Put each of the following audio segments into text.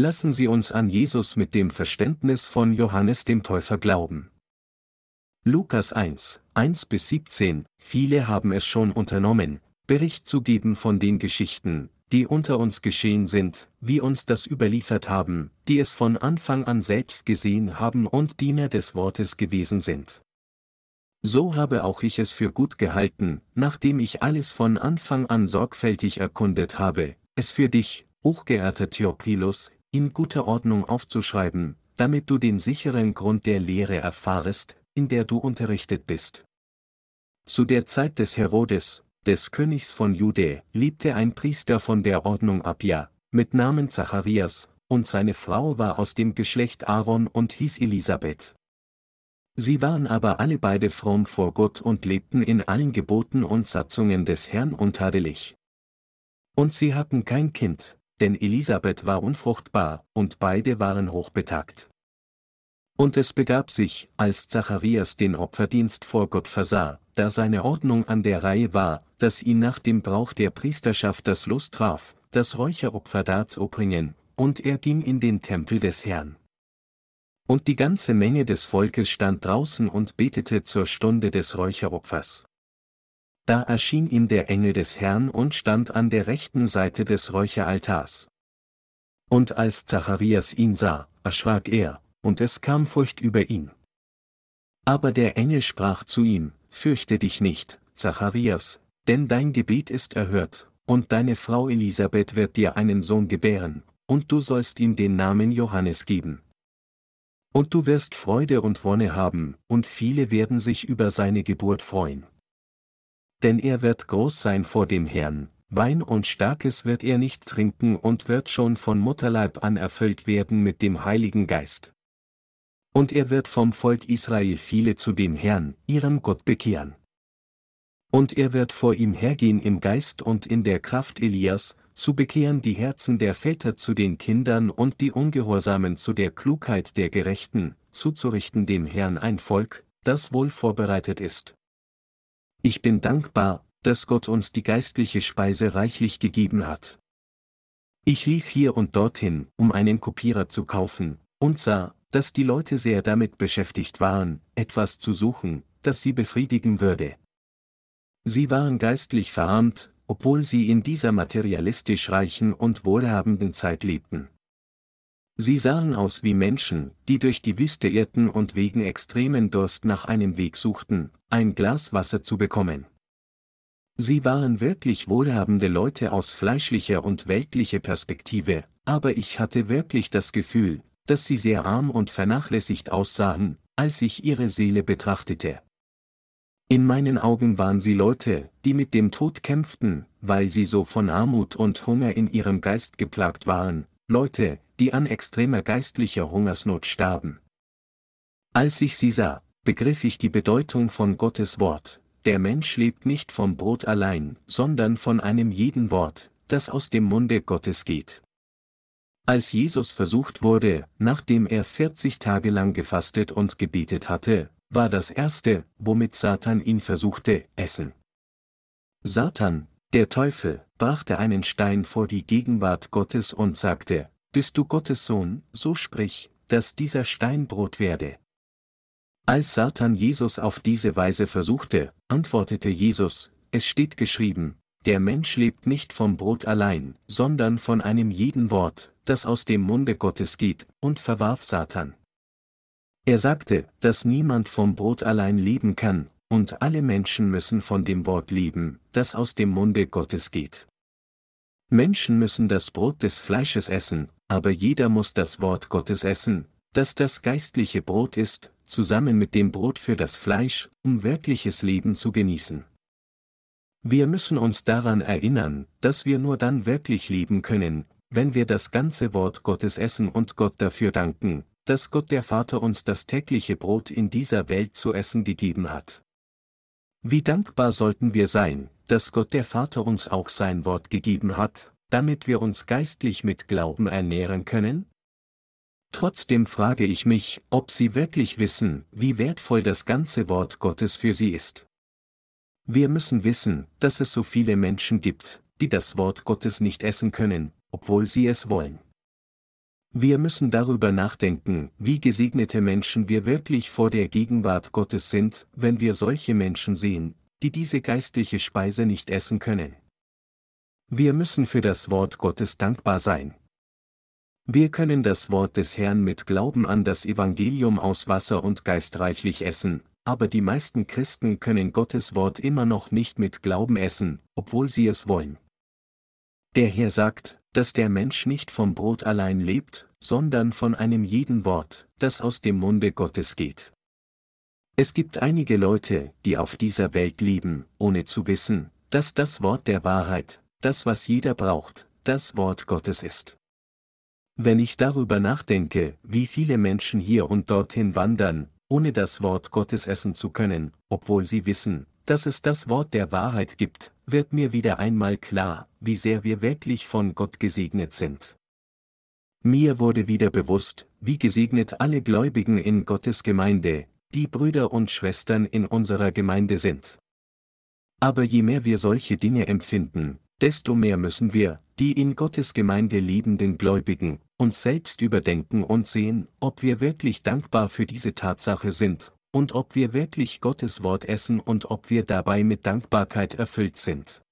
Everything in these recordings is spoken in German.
Lassen Sie uns an Jesus mit dem Verständnis von Johannes dem Täufer glauben. Lukas 1, 1 bis 17, viele haben es schon unternommen, Bericht zu geben von den Geschichten, die unter uns geschehen sind, wie uns das überliefert haben, die es von Anfang an selbst gesehen haben und Diener des Wortes gewesen sind. So habe auch ich es für gut gehalten, nachdem ich alles von Anfang an sorgfältig erkundet habe, es für dich, hochgeehrter Theophilus, in guter Ordnung aufzuschreiben, damit du den sicheren Grund der Lehre erfahrest, in der du unterrichtet bist. Zu der Zeit des Herodes, des Königs von Jude, lebte ein Priester von der Ordnung Abia, mit Namen Zacharias, und seine Frau war aus dem Geschlecht Aaron und hieß Elisabeth. Sie waren aber alle beide fromm vor Gott und lebten in allen Geboten und Satzungen des Herrn untadelig. Und sie hatten kein Kind, denn Elisabeth war unfruchtbar, und beide waren hochbetagt. Und es begab sich, als Zacharias den Opferdienst vor Gott versah, da seine Ordnung an der Reihe war, dass ihn nach dem Brauch der Priesterschaft das Lust traf, das Räucheropfer darzubringen, und er ging in den Tempel des Herrn. Und die ganze Menge des Volkes stand draußen und betete zur Stunde des Räucheropfers. Da erschien ihm der Engel des Herrn und stand an der rechten Seite des Räucheraltars. Und als Zacharias ihn sah, erschrak er, und es kam Furcht über ihn. Aber der Engel sprach zu ihm, Fürchte dich nicht, Zacharias, denn dein Gebet ist erhört, und deine Frau Elisabeth wird dir einen Sohn gebären, und du sollst ihm den Namen Johannes geben. Und du wirst Freude und Wonne haben, und viele werden sich über seine Geburt freuen. Denn er wird groß sein vor dem Herrn, Wein und Starkes wird er nicht trinken und wird schon von Mutterleib an erfüllt werden mit dem Heiligen Geist. Und er wird vom Volk Israel viele zu dem Herrn, ihrem Gott bekehren. Und er wird vor ihm hergehen im Geist und in der Kraft Elias, zu bekehren die Herzen der Väter zu den Kindern und die Ungehorsamen zu der Klugheit der Gerechten, zuzurichten dem Herrn ein Volk, das wohl vorbereitet ist. Ich bin dankbar, dass Gott uns die geistliche Speise reichlich gegeben hat. Ich lief hier und dorthin, um einen Kopierer zu kaufen, und sah, dass die Leute sehr damit beschäftigt waren, etwas zu suchen, das sie befriedigen würde. Sie waren geistlich verarmt, obwohl sie in dieser materialistisch reichen und wohlhabenden Zeit lebten. Sie sahen aus wie Menschen, die durch die Wüste irrten und wegen extremen Durst nach einem Weg suchten, ein Glas Wasser zu bekommen. Sie waren wirklich wohlhabende Leute aus fleischlicher und weltlicher Perspektive, aber ich hatte wirklich das Gefühl, dass sie sehr arm und vernachlässigt aussahen, als ich ihre Seele betrachtete. In meinen Augen waren sie Leute, die mit dem Tod kämpften, weil sie so von Armut und Hunger in ihrem Geist geplagt waren, Leute, die an extremer geistlicher Hungersnot starben. Als ich sie sah, begriff ich die Bedeutung von Gottes Wort, der Mensch lebt nicht vom Brot allein, sondern von einem jeden Wort, das aus dem Munde Gottes geht. Als Jesus versucht wurde, nachdem er 40 Tage lang gefastet und gebetet hatte, war das erste, womit Satan ihn versuchte, Essen. Satan, der Teufel, brachte einen Stein vor die Gegenwart Gottes und sagte, Bist du Gottes Sohn, so sprich, dass dieser Stein Brot werde. Als Satan Jesus auf diese Weise versuchte, antwortete Jesus, es steht geschrieben, der Mensch lebt nicht vom Brot allein, sondern von einem jeden Wort, das aus dem Munde Gottes geht, und verwarf Satan. Er sagte, dass niemand vom Brot allein leben kann, und alle Menschen müssen von dem Wort leben, das aus dem Munde Gottes geht. Menschen müssen das Brot des Fleisches essen, aber jeder muss das Wort Gottes essen, das das geistliche Brot ist, zusammen mit dem Brot für das Fleisch, um wirkliches Leben zu genießen. Wir müssen uns daran erinnern, dass wir nur dann wirklich leben können, wenn wir das ganze Wort Gottes essen und Gott dafür danken, dass Gott der Vater uns das tägliche Brot in dieser Welt zu essen gegeben hat. Wie dankbar sollten wir sein, dass Gott der Vater uns auch sein Wort gegeben hat, damit wir uns geistlich mit Glauben ernähren können? Trotzdem frage ich mich, ob Sie wirklich wissen, wie wertvoll das ganze Wort Gottes für Sie ist. Wir müssen wissen, dass es so viele Menschen gibt, die das Wort Gottes nicht essen können, obwohl sie es wollen. Wir müssen darüber nachdenken, wie gesegnete Menschen wir wirklich vor der Gegenwart Gottes sind, wenn wir solche Menschen sehen, die diese geistliche Speise nicht essen können. Wir müssen für das Wort Gottes dankbar sein. Wir können das Wort des Herrn mit Glauben an das Evangelium aus Wasser und Geist reichlich essen, aber die meisten Christen können Gottes Wort immer noch nicht mit Glauben essen, obwohl sie es wollen. Der Herr sagt, dass der Mensch nicht vom Brot allein lebt, sondern von einem jeden Wort, das aus dem Munde Gottes geht. Es gibt einige Leute, die auf dieser Welt leben, ohne zu wissen, dass das Wort der Wahrheit, das was jeder braucht, das Wort Gottes ist. Wenn ich darüber nachdenke, wie viele Menschen hier und dorthin wandern, ohne das Wort Gottes essen zu können, obwohl sie wissen, dass es das Wort der Wahrheit gibt, wird mir wieder einmal klar, wie sehr wir wirklich von Gott gesegnet sind. Mir wurde wieder bewusst, wie gesegnet alle Gläubigen in Gottes Gemeinde, die Brüder und Schwestern in unserer Gemeinde sind. Aber je mehr wir solche Dinge empfinden, desto mehr müssen wir, die in Gottes Gemeinde liebenden Gläubigen, uns selbst überdenken und sehen, ob wir wirklich dankbar für diese Tatsache sind und ob wir wirklich Gottes Wort essen und ob wir dabei mit Dankbarkeit erfüllt sind.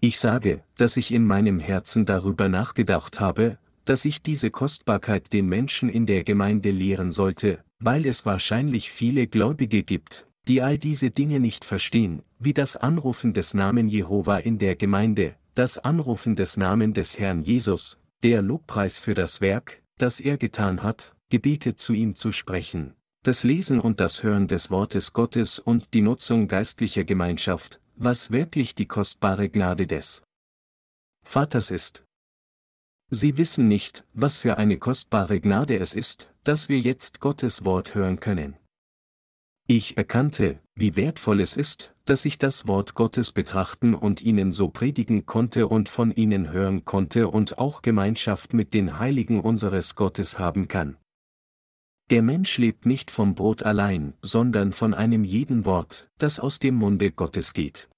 Ich sage, dass ich in meinem Herzen darüber nachgedacht habe, dass ich diese Kostbarkeit den Menschen in der Gemeinde lehren sollte, weil es wahrscheinlich viele Gläubige gibt, die all diese Dinge nicht verstehen, wie das Anrufen des Namen Jehova in der Gemeinde, das Anrufen des Namen des Herrn Jesus, der Lobpreis für das Werk, das er getan hat, Gebete zu ihm zu sprechen, das Lesen und das Hören des Wortes Gottes und die Nutzung geistlicher Gemeinschaft, was wirklich die kostbare Gnade des Vaters ist. Sie wissen nicht, was für eine kostbare Gnade es ist, dass wir jetzt Gottes Wort hören können. Ich erkannte, wie wertvoll es ist, dass ich das Wort Gottes betrachten und ihnen so predigen konnte und von ihnen hören konnte und auch Gemeinschaft mit den Heiligen unseres Gottes haben kann. Der Mensch lebt nicht vom Brot allein, sondern von einem jeden Wort, das aus dem Munde Gottes geht.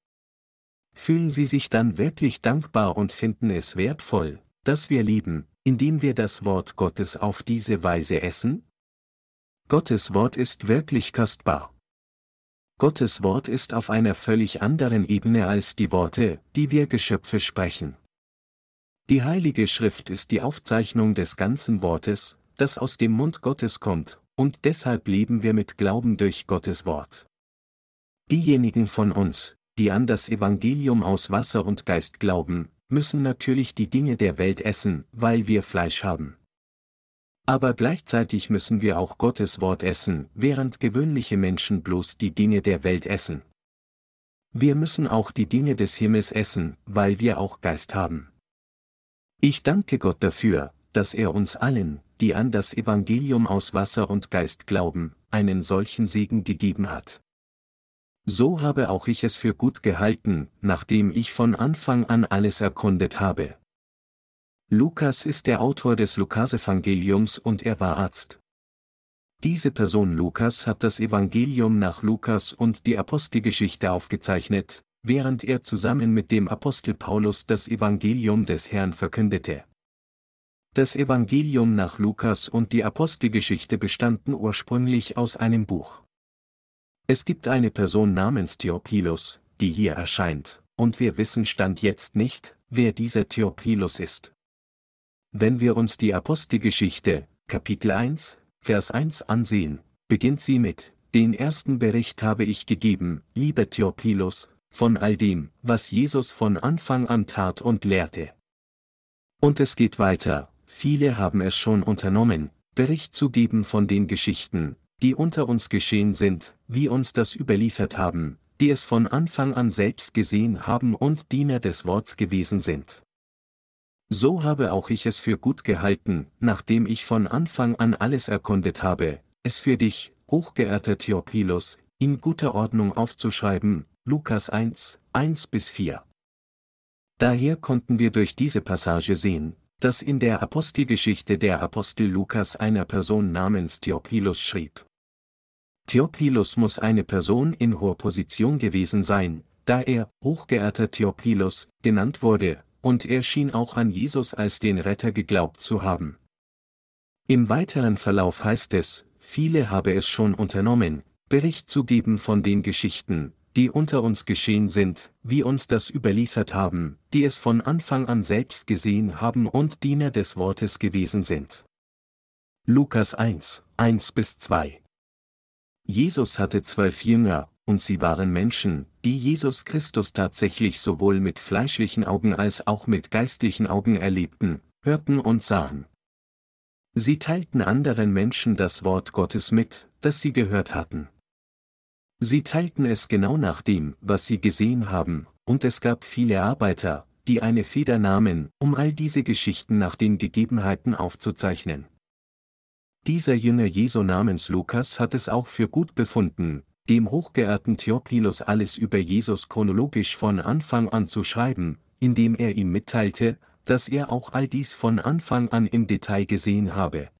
Fühlen Sie sich dann wirklich dankbar und finden es wertvoll, dass wir lieben, indem wir das Wort Gottes auf diese Weise essen? Gottes Wort ist wirklich kostbar. Gottes Wort ist auf einer völlig anderen Ebene als die Worte, die wir Geschöpfe sprechen. Die Heilige Schrift ist die Aufzeichnung des ganzen Wortes, das aus dem Mund Gottes kommt, und deshalb leben wir mit Glauben durch Gottes Wort. Diejenigen von uns, die an das Evangelium aus Wasser und Geist glauben, müssen natürlich die Dinge der Welt essen, weil wir Fleisch haben. Aber gleichzeitig müssen wir auch Gottes Wort essen, während gewöhnliche Menschen bloß die Dinge der Welt essen. Wir müssen auch die Dinge des Himmels essen, weil wir auch Geist haben. Ich danke Gott dafür, dass er uns allen, die an das Evangelium aus Wasser und Geist glauben, einen solchen Segen gegeben hat. So habe auch ich es für gut gehalten, nachdem ich von Anfang an alles erkundet habe. Lukas ist der Autor des Lukasevangeliums und er war Arzt. Diese Person Lukas hat das Evangelium nach Lukas und die Apostelgeschichte aufgezeichnet, während er zusammen mit dem Apostel Paulus das Evangelium des Herrn verkündete. Das Evangelium nach Lukas und die Apostelgeschichte bestanden ursprünglich aus einem Buch. Es gibt eine Person namens Theophilus, die hier erscheint, und wir wissen Stand jetzt nicht, wer dieser Theophilus ist. Wenn wir uns die Apostelgeschichte, Kapitel 1, Vers 1 ansehen, beginnt sie mit, den ersten Bericht habe ich gegeben, lieber Theophilus, von all dem, was Jesus von Anfang an tat und lehrte. Und es geht weiter, viele haben es schon unternommen, Bericht zu geben von den Geschichten, die unter uns geschehen sind, wie uns das überliefert haben, die es von Anfang an selbst gesehen haben und Diener des Worts gewesen sind. So habe auch ich es für gut gehalten, nachdem ich von Anfang an alles erkundet habe, es für dich, hochgeehrter Theophilus, in guter Ordnung aufzuschreiben, Lukas 1, 1 bis 4. Daher konnten wir durch diese Passage sehen, dass in der Apostelgeschichte der Apostel Lukas einer Person namens Theophilus schrieb. Theophilus muss eine Person in hoher Position gewesen sein, da er, hochgeehrter Theophilus, genannt wurde, und er schien auch an Jesus als den Retter geglaubt zu haben. Im weiteren Verlauf heißt es, viele habe es schon unternommen, Bericht zu geben von den Geschichten, die unter uns geschehen sind, wie uns das überliefert haben, die es von Anfang an selbst gesehen haben und Diener des Wortes gewesen sind. Lukas 1, 1 bis 2 Jesus hatte zwölf Jünger, und sie waren Menschen, die Jesus Christus tatsächlich sowohl mit fleischlichen Augen als auch mit geistlichen Augen erlebten, hörten und sahen. Sie teilten anderen Menschen das Wort Gottes mit, das sie gehört hatten. Sie teilten es genau nach dem, was sie gesehen haben, und es gab viele Arbeiter, die eine Feder nahmen, um all diese Geschichten nach den Gegebenheiten aufzuzeichnen. Dieser Jünger Jesu namens Lukas hat es auch für gut befunden, dem hochgeehrten Theophilus alles über Jesus chronologisch von Anfang an zu schreiben, indem er ihm mitteilte, dass er auch all dies von Anfang an im Detail gesehen habe.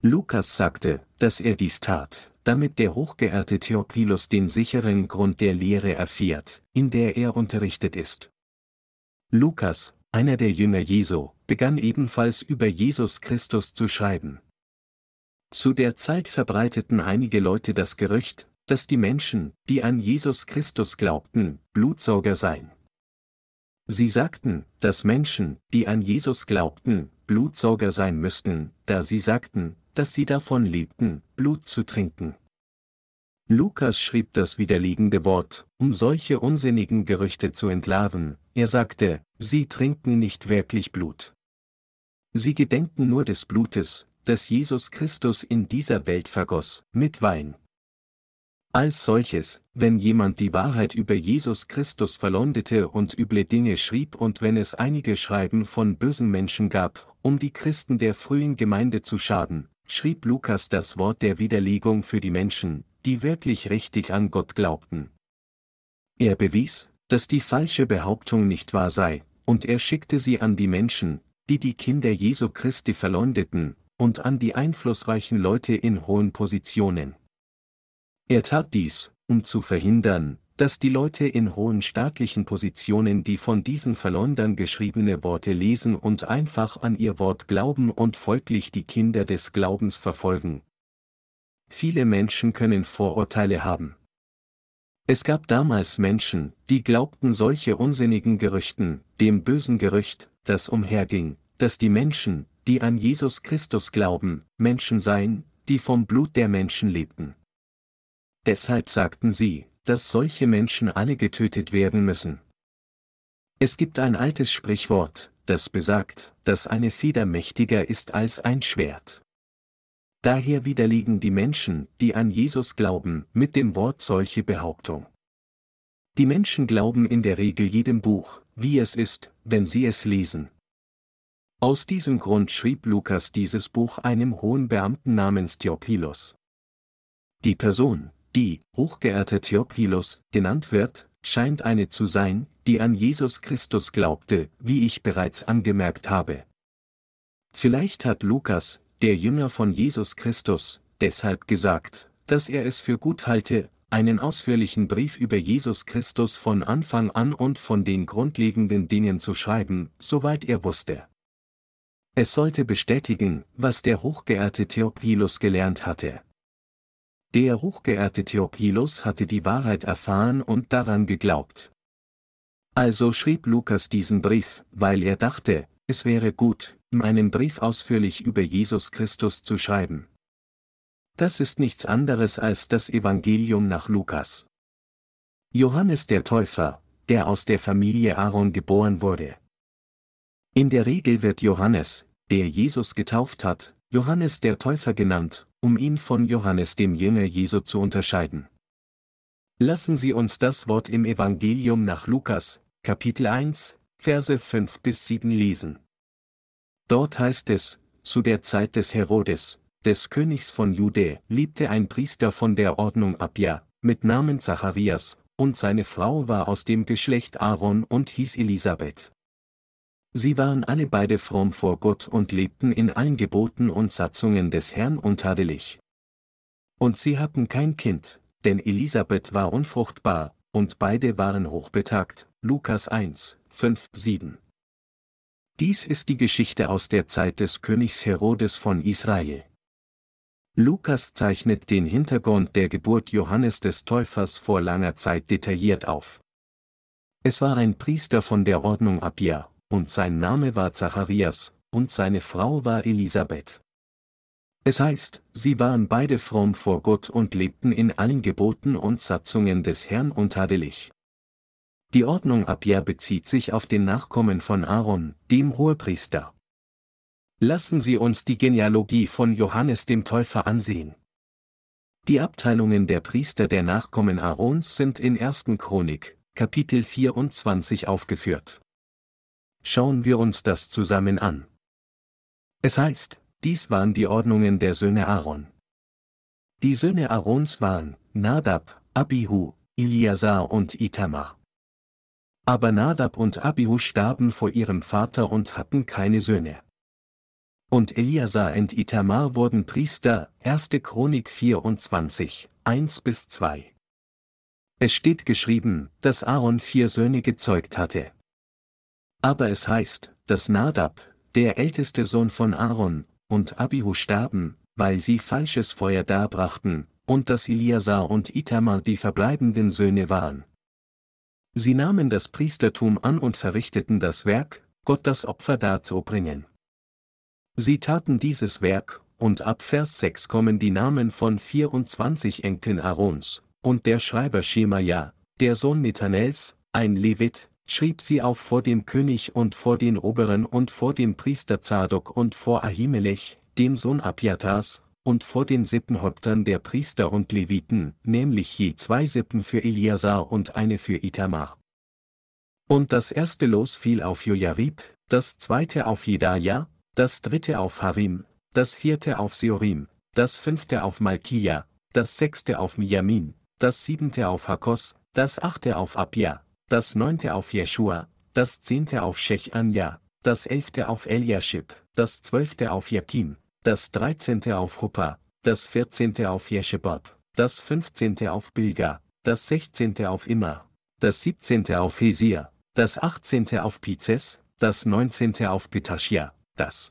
Lukas sagte, dass er dies tat, damit der hochgeehrte Theophilus den sicheren Grund der Lehre erfährt, in der er unterrichtet ist. Lukas, einer der Jünger Jesu, begann ebenfalls über Jesus Christus zu schreiben. Zu der Zeit verbreiteten einige Leute das Gerücht, dass die Menschen, die an Jesus Christus glaubten, Blutsauger seien. Sie sagten, dass Menschen, die an Jesus glaubten, Blutsauger sein müssten, da sie sagten, dass sie davon lebten, Blut zu trinken. Lukas schrieb das widerlegende Wort, um solche unsinnigen Gerüchte zu entlarven, er sagte, sie trinken nicht wirklich Blut. Sie gedenken nur des Blutes, das Jesus Christus in dieser Welt vergoss, mit Wein. Als solches, wenn jemand die Wahrheit über Jesus Christus verleumdete und üble Dinge schrieb und wenn es einige Schreiben von bösen Menschen gab, um die Christen der frühen Gemeinde zu schaden, schrieb Lukas das Wort der Widerlegung für die Menschen, die wirklich richtig an Gott glaubten. Er bewies, dass die falsche Behauptung nicht wahr sei, und er schickte sie an die Menschen, die die Kinder Jesu Christi verleumdeten, und an die einflussreichen Leute in hohen Positionen. Er tat dies, um zu verhindern, dass die Leute in hohen staatlichen Positionen die von diesen Verleumdern geschriebene Worte lesen und einfach an ihr Wort glauben und folglich die Kinder des Glaubens verfolgen. Viele Menschen können Vorurteile haben. Es gab damals Menschen, die glaubten solche unsinnigen Gerüchten, dem bösen Gerücht, das umherging, dass die Menschen, die an Jesus Christus glauben, Menschen seien, die vom Blut der Menschen lebten. Deshalb sagten sie, dass solche Menschen alle getötet werden müssen. Es gibt ein altes Sprichwort, das besagt, dass eine Feder mächtiger ist als ein Schwert. Daher widerlegen die Menschen, die an Jesus glauben, mit dem Wort solche Behauptung. Die Menschen glauben in der Regel jedem Buch, wie es ist, wenn sie es lesen. Aus diesem Grund schrieb Lukas dieses Buch einem hohen Beamten namens Theophilus. Die Person, die, hochgeehrter Theophilus, genannt wird, scheint eine zu sein, die an Jesus Christus glaubte, wie ich bereits angemerkt habe. Vielleicht hat Lukas, der Jünger von Jesus Christus, deshalb gesagt, dass er es für gut halte, einen ausführlichen Brief über Jesus Christus von Anfang an und von den grundlegenden Dingen zu schreiben, soweit er wusste. Es sollte bestätigen, was der hochgeehrte Theophilus gelernt hatte. Der hochgeehrte Theophilus hatte die Wahrheit erfahren und daran geglaubt. Also schrieb Lukas diesen Brief, weil er dachte, es wäre gut, ihm einen Brief ausführlich über Jesus Christus zu schreiben. Das ist nichts anderes als das Evangelium nach Lukas. Johannes der Täufer, der aus der Familie Aaron geboren wurde. In der Regel wird Johannes, der Jesus getauft hat, Johannes der Täufer genannt, um ihn von Johannes dem Jünger Jesu zu unterscheiden. Lassen Sie uns das Wort im Evangelium nach Lukas, Kapitel 1, Verse 5 bis 7 lesen. Dort heißt es, zu der Zeit des Herodes, des Königs von Jude, liebte ein Priester von der Ordnung Abia, mit Namen Zacharias, und seine Frau war aus dem Geschlecht Aaron und hieß Elisabeth. Sie waren alle beide fromm vor Gott und lebten in allen Geboten und Satzungen des Herrn untadelig. Und sie hatten kein Kind, denn Elisabeth war unfruchtbar, und beide waren hochbetagt. Lukas 1, 5, 7. Dies ist die Geschichte aus der Zeit des Königs Herodes von Israel. Lukas zeichnet den Hintergrund der Geburt Johannes des Täufers vor langer Zeit detailliert auf. Es war ein Priester von der Ordnung Abia, und sein Name war Zacharias, und seine Frau war Elisabeth. Es heißt, sie waren beide fromm vor Gott und lebten in allen Geboten und Satzungen des Herrn untadelig. Die Ordnung Abia bezieht sich auf den Nachkommen von Aaron, dem Hohepriester. Lassen Sie uns die Genealogie von Johannes dem Täufer ansehen. Die Abteilungen der Priester der Nachkommen Aarons sind in 1. Chronik, Kapitel 24 aufgeführt. Schauen wir uns das zusammen an. Es heißt, dies waren die Ordnungen der Söhne Aaron. Die Söhne Aarons waren Nadab, Abihu, Iliasar und Itamar. Aber Nadab und Abihu starben vor ihrem Vater und hatten keine Söhne und Eliasar und Itamar wurden Priester, 1. Chronik 24, 1 bis 2. Es steht geschrieben, dass Aaron vier Söhne gezeugt hatte. Aber es heißt, dass Nadab, der älteste Sohn von Aaron, und Abihu starben, weil sie falsches Feuer darbrachten, und dass Eliasar und Itamar die verbleibenden Söhne waren. Sie nahmen das Priestertum an und verrichteten das Werk, Gott das Opfer darzubringen. Sie taten dieses Werk, und ab Vers 6 kommen die Namen von 24 Enkeln Aarons, und der Schreiber Schemaja, der Sohn Nethanels, ein Levit, schrieb sie auf vor dem König und vor den Oberen und vor dem Priester Zadok und vor Ahimelech, dem Sohn Abjatars, und vor den Sippenhäuptern der Priester und Leviten, nämlich je zwei Sippen für Eliasar und eine für Itamar. Und das erste Los fiel auf Jojarib, das zweite auf Jedaja, das dritte auf Harim, das vierte auf Seorim, das fünfte auf Malkia, das sechste auf Miyamin, das siebente auf Hakos, das achte auf Abia, das neunte auf Jeschua, das zehnte auf Shechania, das elfte auf Eliashib, das zwölfte auf Jakim, das dreizehnte auf Huppa, das vierzehnte auf Jeshebab, das fünfzehnte auf Bilga, das sechzehnte auf Immer, das siebzehnte auf Hesia, das achtzehnte auf Pizes, das neunzehnte auf Petashia, das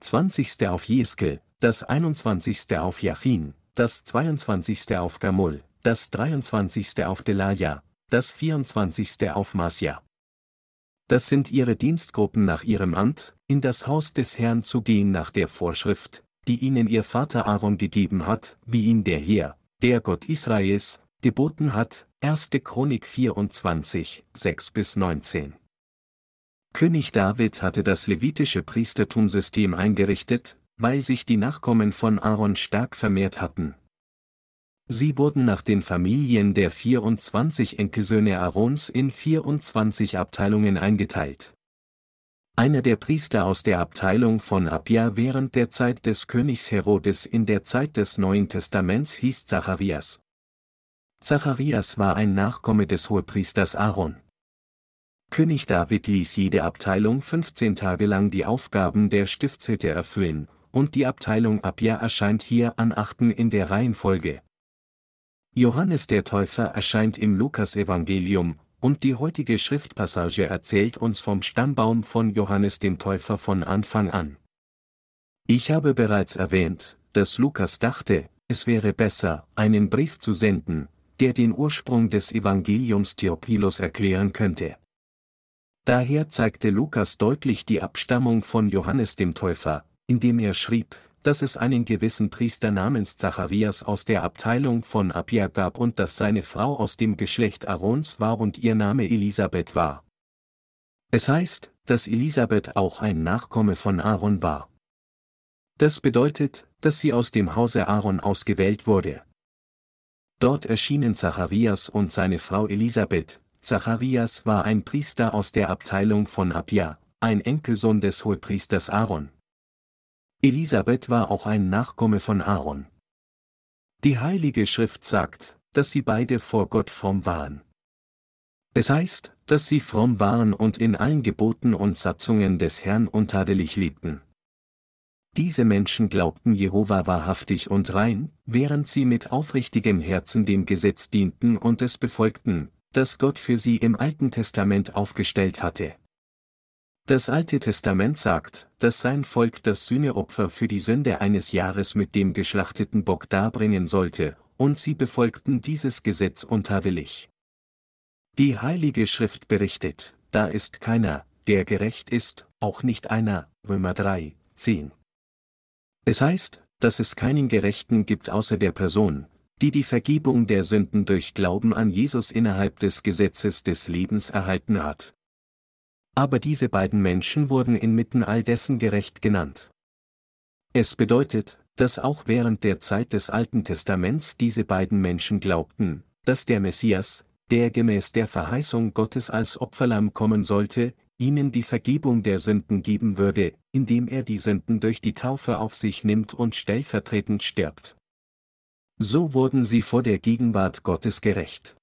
20. auf Jeskel, das 21. auf Jachin, das 22. auf Gamul, das 23. auf Delaja, das 24. auf Masja. Das sind ihre Dienstgruppen nach ihrem Amt, in das Haus des Herrn zu gehen nach der Vorschrift, die ihnen ihr Vater Aaron gegeben hat, wie ihn der Herr, der Gott Israels, geboten hat, 1. Chronik 24, 6 bis 19. König David hatte das levitische Priestertumsystem eingerichtet, weil sich die Nachkommen von Aaron stark vermehrt hatten. Sie wurden nach den Familien der 24 Enkelsöhne Aarons in 24 Abteilungen eingeteilt. Einer der Priester aus der Abteilung von Abia während der Zeit des Königs Herodes in der Zeit des Neuen Testaments hieß Zacharias. Zacharias war ein Nachkomme des Hohepriesters Aaron. König David ließ jede Abteilung 15 Tage lang die Aufgaben der Stiftshütte erfüllen, und die Abteilung Abia erscheint hier an achten in der Reihenfolge. Johannes der Täufer erscheint im Lukasevangelium, und die heutige Schriftpassage erzählt uns vom Stammbaum von Johannes dem Täufer von Anfang an. Ich habe bereits erwähnt, dass Lukas dachte, es wäre besser, einen Brief zu senden, der den Ursprung des Evangeliums Theophilos erklären könnte. Daher zeigte Lukas deutlich die Abstammung von Johannes dem Täufer, indem er schrieb, dass es einen gewissen Priester namens Zacharias aus der Abteilung von Abia gab und dass seine Frau aus dem Geschlecht Aarons war und ihr Name Elisabeth war. Es heißt, dass Elisabeth auch ein Nachkomme von Aaron war. Das bedeutet, dass sie aus dem Hause Aaron ausgewählt wurde. Dort erschienen Zacharias und seine Frau Elisabeth, Zacharias war ein Priester aus der Abteilung von Abia, ein Enkelsohn des Hohepriesters Aaron. Elisabeth war auch ein Nachkomme von Aaron. Die Heilige Schrift sagt, dass sie beide vor Gott fromm waren. Es heißt, dass sie fromm waren und in allen Geboten und Satzungen des Herrn untadelig lebten. Diese Menschen glaubten Jehova wahrhaftig und rein, während sie mit aufrichtigem Herzen dem Gesetz dienten und es befolgten, das Gott für sie im Alten Testament aufgestellt hatte. Das Alte Testament sagt, dass sein Volk das Sühneopfer für die Sünde eines Jahres mit dem geschlachteten Bock darbringen sollte, und sie befolgten dieses Gesetz untadelig. Die Heilige Schrift berichtet, da ist keiner, der gerecht ist, auch nicht einer, Römer 3, 10. Es heißt, dass es keinen Gerechten gibt außer der Person, die die Vergebung der Sünden durch Glauben an Jesus innerhalb des Gesetzes des Lebens erhalten hat. Aber diese beiden Menschen wurden inmitten all dessen gerecht genannt. Es bedeutet, dass auch während der Zeit des Alten Testaments diese beiden Menschen glaubten, dass der Messias, der gemäß der Verheißung Gottes als Opferlamm kommen sollte, ihnen die Vergebung der Sünden geben würde, indem er die Sünden durch die Taufe auf sich nimmt und stellvertretend stirbt. So wurden sie vor der Gegenwart Gottes gerecht.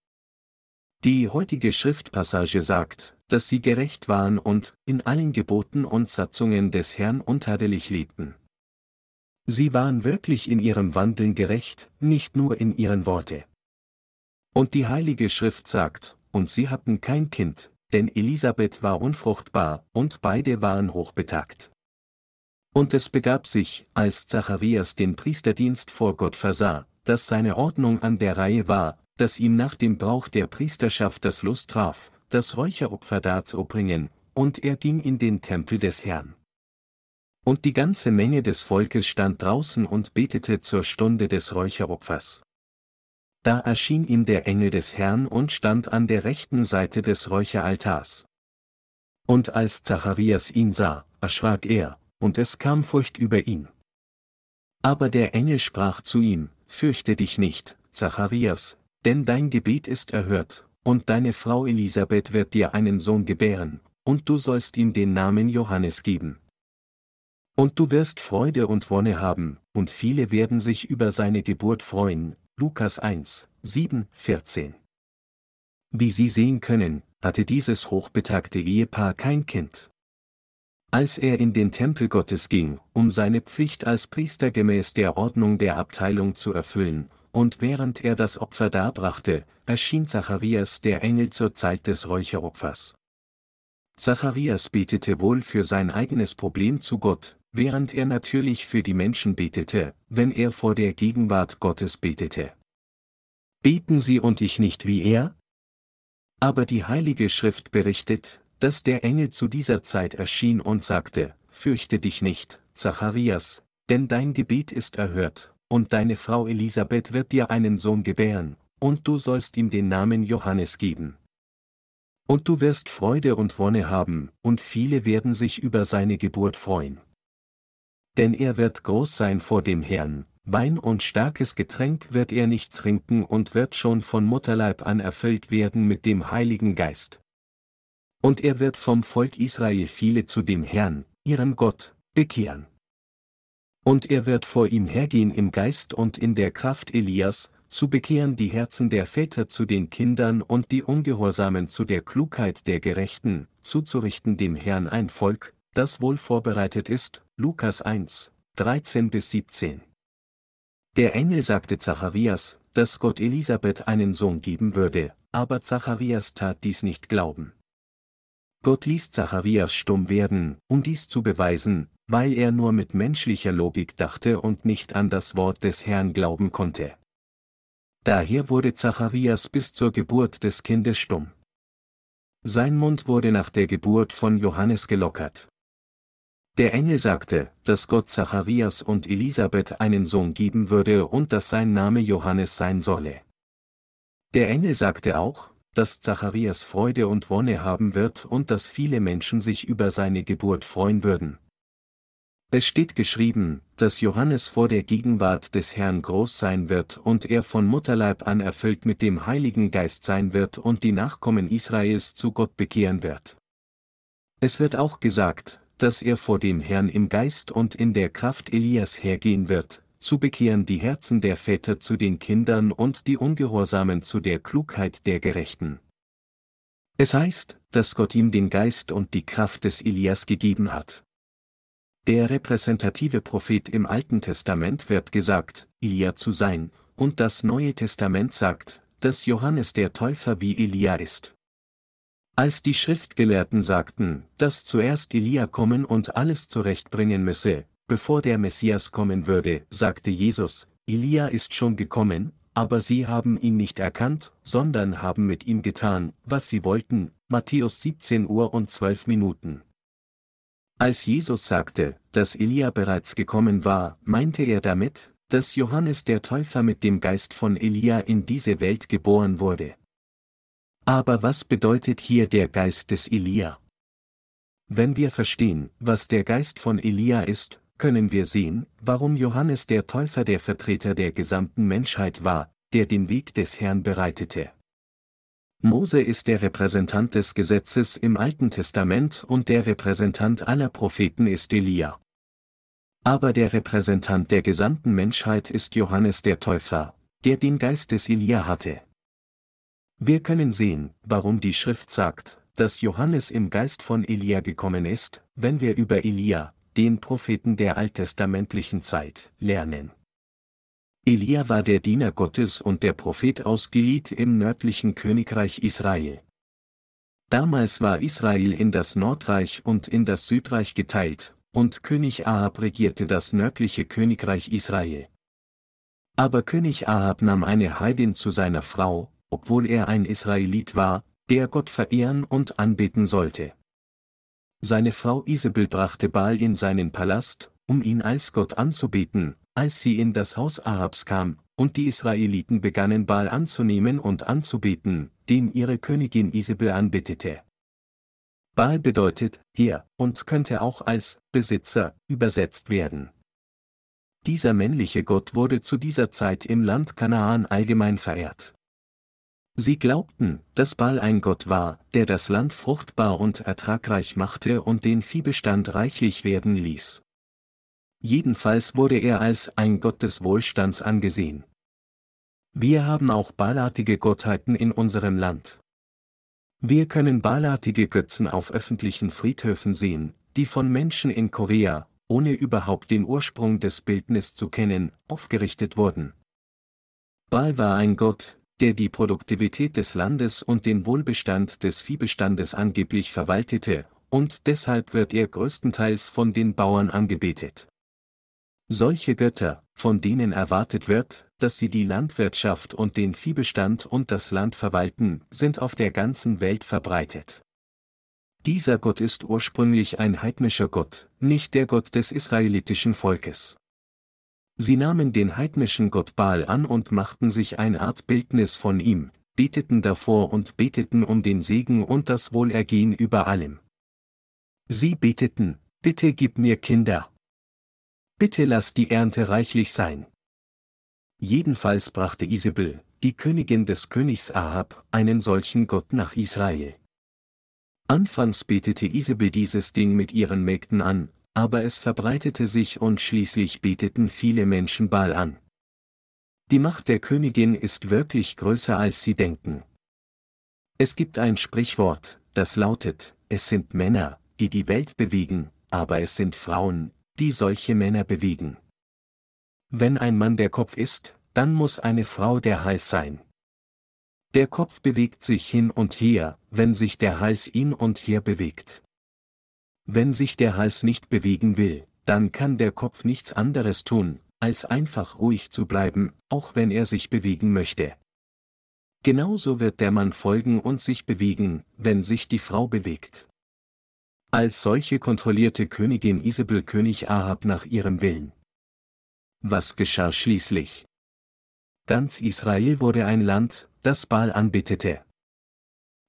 Die heutige Schriftpassage sagt, dass sie gerecht waren und in allen Geboten und Satzungen des Herrn untadelig lebten. Sie waren wirklich in ihrem Wandeln gerecht, nicht nur in ihren Worte. Und die Heilige Schrift sagt, und sie hatten kein Kind, denn Elisabeth war unfruchtbar, und beide waren hochbetagt. Und es begab sich, als Zacharias den Priesterdienst vor Gott versah, dass seine Ordnung an der Reihe war, dass ihm nach dem Brauch der Priesterschaft das Lust traf, das Räucheropfer darzubringen, und er ging in den Tempel des Herrn. Und die ganze Menge des Volkes stand draußen und betete zur Stunde des Räucheropfers. Da erschien ihm der Engel des Herrn und stand an der rechten Seite des Räucheraltars. Und als Zacharias ihn sah, erschrak er, und es kam Furcht über ihn. Aber der Engel sprach zu ihm, Fürchte dich nicht, Zacharias, denn dein Gebet ist erhört, und deine Frau Elisabeth wird dir einen Sohn gebären, und du sollst ihm den Namen Johannes geben. Und du wirst Freude und Wonne haben, und viele werden sich über seine Geburt freuen. Lukas 1, 7, 14. Wie Sie sehen können, hatte dieses hochbetagte Ehepaar kein Kind. Als er in den Tempel Gottes ging, um seine Pflicht als Priester gemäß der Ordnung der Abteilung zu erfüllen, und während er das Opfer darbrachte, erschien Zacharias der Engel zur Zeit des Räucheropfers. Zacharias betete wohl für sein eigenes Problem zu Gott, während er natürlich für die Menschen betete, wenn er vor der Gegenwart Gottes betete. Beten Sie und ich nicht wie er? Aber die Heilige Schrift berichtet, dass der Engel zu dieser Zeit erschien und sagte, Fürchte dich nicht, Zacharias, denn dein Gebet ist erhört, und deine Frau Elisabeth wird dir einen Sohn gebären, und du sollst ihm den Namen Johannes geben. Und du wirst Freude und Wonne haben, und viele werden sich über seine Geburt freuen. Denn er wird groß sein vor dem Herrn, Wein und starkes Getränk wird er nicht trinken und wird schon von Mutterleib an erfüllt werden mit dem Heiligen Geist. Und er wird vom Volk Israel viele zu dem Herrn, ihrem Gott, bekehren. Und er wird vor ihm hergehen im Geist und in der Kraft Elias, zu bekehren die Herzen der Väter zu den Kindern und die Ungehorsamen zu der Klugheit der Gerechten, zuzurichten dem Herrn ein Volk, das wohl vorbereitet ist, Lukas 1, 13 bis 17. Der Engel sagte Zacharias, dass Gott Elisabeth einen Sohn geben würde, aber Zacharias tat dies nicht glauben. Gott ließ Zacharias stumm werden, um dies zu beweisen, weil er nur mit menschlicher Logik dachte und nicht an das Wort des Herrn glauben konnte. Daher wurde Zacharias bis zur Geburt des Kindes stumm. Sein Mund wurde nach der Geburt von Johannes gelockert. Der Engel sagte, dass Gott Zacharias und Elisabeth einen Sohn geben würde und dass sein Name Johannes sein solle. Der Engel sagte auch, dass Zacharias Freude und Wonne haben wird und dass viele Menschen sich über seine Geburt freuen würden. Es steht geschrieben, dass Johannes vor der Gegenwart des Herrn groß sein wird und er von Mutterleib an erfüllt mit dem Heiligen Geist sein wird und die Nachkommen Israels zu Gott bekehren wird. Es wird auch gesagt, dass er vor dem Herrn im Geist und in der Kraft Elias hergehen wird, zu bekehren die Herzen der Väter zu den Kindern und die Ungehorsamen zu der Klugheit der Gerechten. Es heißt, dass Gott ihm den Geist und die Kraft des Elias gegeben hat. Der repräsentative Prophet im Alten Testament wird gesagt, Elia zu sein, und das Neue Testament sagt, dass Johannes der Täufer wie Elia ist. Als die Schriftgelehrten sagten, dass zuerst Elia kommen und alles zurechtbringen müsse, bevor der Messias kommen würde, sagte Jesus, Elia ist schon gekommen, aber sie haben ihn nicht erkannt, sondern haben mit ihm getan, was sie wollten, Matthäus 17 Uhr und 12 Minuten. Als Jesus sagte, dass Elia bereits gekommen war, meinte er damit, dass Johannes der Täufer mit dem Geist von Elia in diese Welt geboren wurde. Aber was bedeutet hier der Geist des Elia? Wenn wir verstehen, was der Geist von Elia ist, können wir sehen, warum Johannes der Täufer der Vertreter der gesamten Menschheit war, der den Weg des Herrn bereitete. Mose ist der Repräsentant des Gesetzes im Alten Testament und der Repräsentant aller Propheten ist Elia. Aber der Repräsentant der gesamten Menschheit ist Johannes der Täufer, der den Geist des Elia hatte. Wir können sehen, warum die Schrift sagt, dass Johannes im Geist von Elia gekommen ist, wenn wir über Elia, den Propheten der alttestamentlichen Zeit, lernen. Elia war der Diener Gottes und der Prophet aus Gilead im nördlichen Königreich Israel. Damals war Israel in das Nordreich und in das Südreich geteilt, und König Ahab regierte das nördliche Königreich Israel. Aber König Ahab nahm eine Heidin zu seiner Frau, obwohl er ein Israelit war, der Gott verehren und anbeten sollte. Seine Frau Isabel brachte Baal in seinen Palast, um ihn als Gott anzubeten, als sie in das Haus Ahabs kam, und die Israeliten begannen Baal anzunehmen und anzubeten, den ihre Königin Isabel anbetete. Baal bedeutet Herr und könnte auch als Besitzer übersetzt werden. Dieser männliche Gott wurde zu dieser Zeit im Land Kanaan allgemein verehrt. Sie glaubten, dass Baal ein Gott war, der das Land fruchtbar und ertragreich machte und den Viehbestand reichlich werden ließ. Jedenfalls wurde er als ein Gott des Wohlstands angesehen. Wir haben auch baalartige Gottheiten in unserem Land. Wir können baalartige Götzen auf öffentlichen Friedhöfen sehen, die von Menschen in Korea, ohne überhaupt den Ursprung des Bildnis zu kennen, aufgerichtet wurden. Baal war ein Gott, der die Produktivität des Landes und den Wohlbestand des Viehbestandes angeblich verwaltete, und deshalb wird er größtenteils von den Bauern angebetet. Solche Götter, von denen erwartet wird, dass sie die Landwirtschaft und den Viehbestand und das Land verwalten, sind auf der ganzen Welt verbreitet. Dieser Gott ist ursprünglich ein heidnischer Gott, nicht der Gott des israelitischen Volkes. Sie nahmen den heidnischen Gott Baal an und machten sich eine Art Bildnis von ihm, beteten davor und beteten um den Segen und das Wohlergehen über allem. Sie beteten, bitte gib mir Kinder. Bitte lass die Ernte reichlich sein. Jedenfalls brachte Isabel, die Königin des Königs Ahab, einen solchen Gott nach Israel. Anfangs betete Isabel dieses Ding mit ihren Mägden an, aber es verbreitete sich und schließlich beteten viele Menschen Baal an. Die Macht der Königin ist wirklich größer als sie denken. Es gibt ein Sprichwort, das lautet, es sind Männer, die die Welt bewegen, aber es sind Frauen, die solche Männer bewegen. Wenn ein Mann der Kopf ist, dann muss eine Frau der Hals sein. Der Kopf bewegt sich hin und her, wenn sich der Hals ihn und her bewegt. Wenn sich der Hals nicht bewegen will, dann kann der Kopf nichts anderes tun, als einfach ruhig zu bleiben, auch wenn er sich bewegen möchte. Genauso wird der Mann folgen und sich bewegen, wenn sich die Frau bewegt. Als solche kontrollierte Königin Isabel König Ahab nach ihrem Willen. Was geschah schließlich? Ganz Israel wurde ein Land, das Baal anbetete.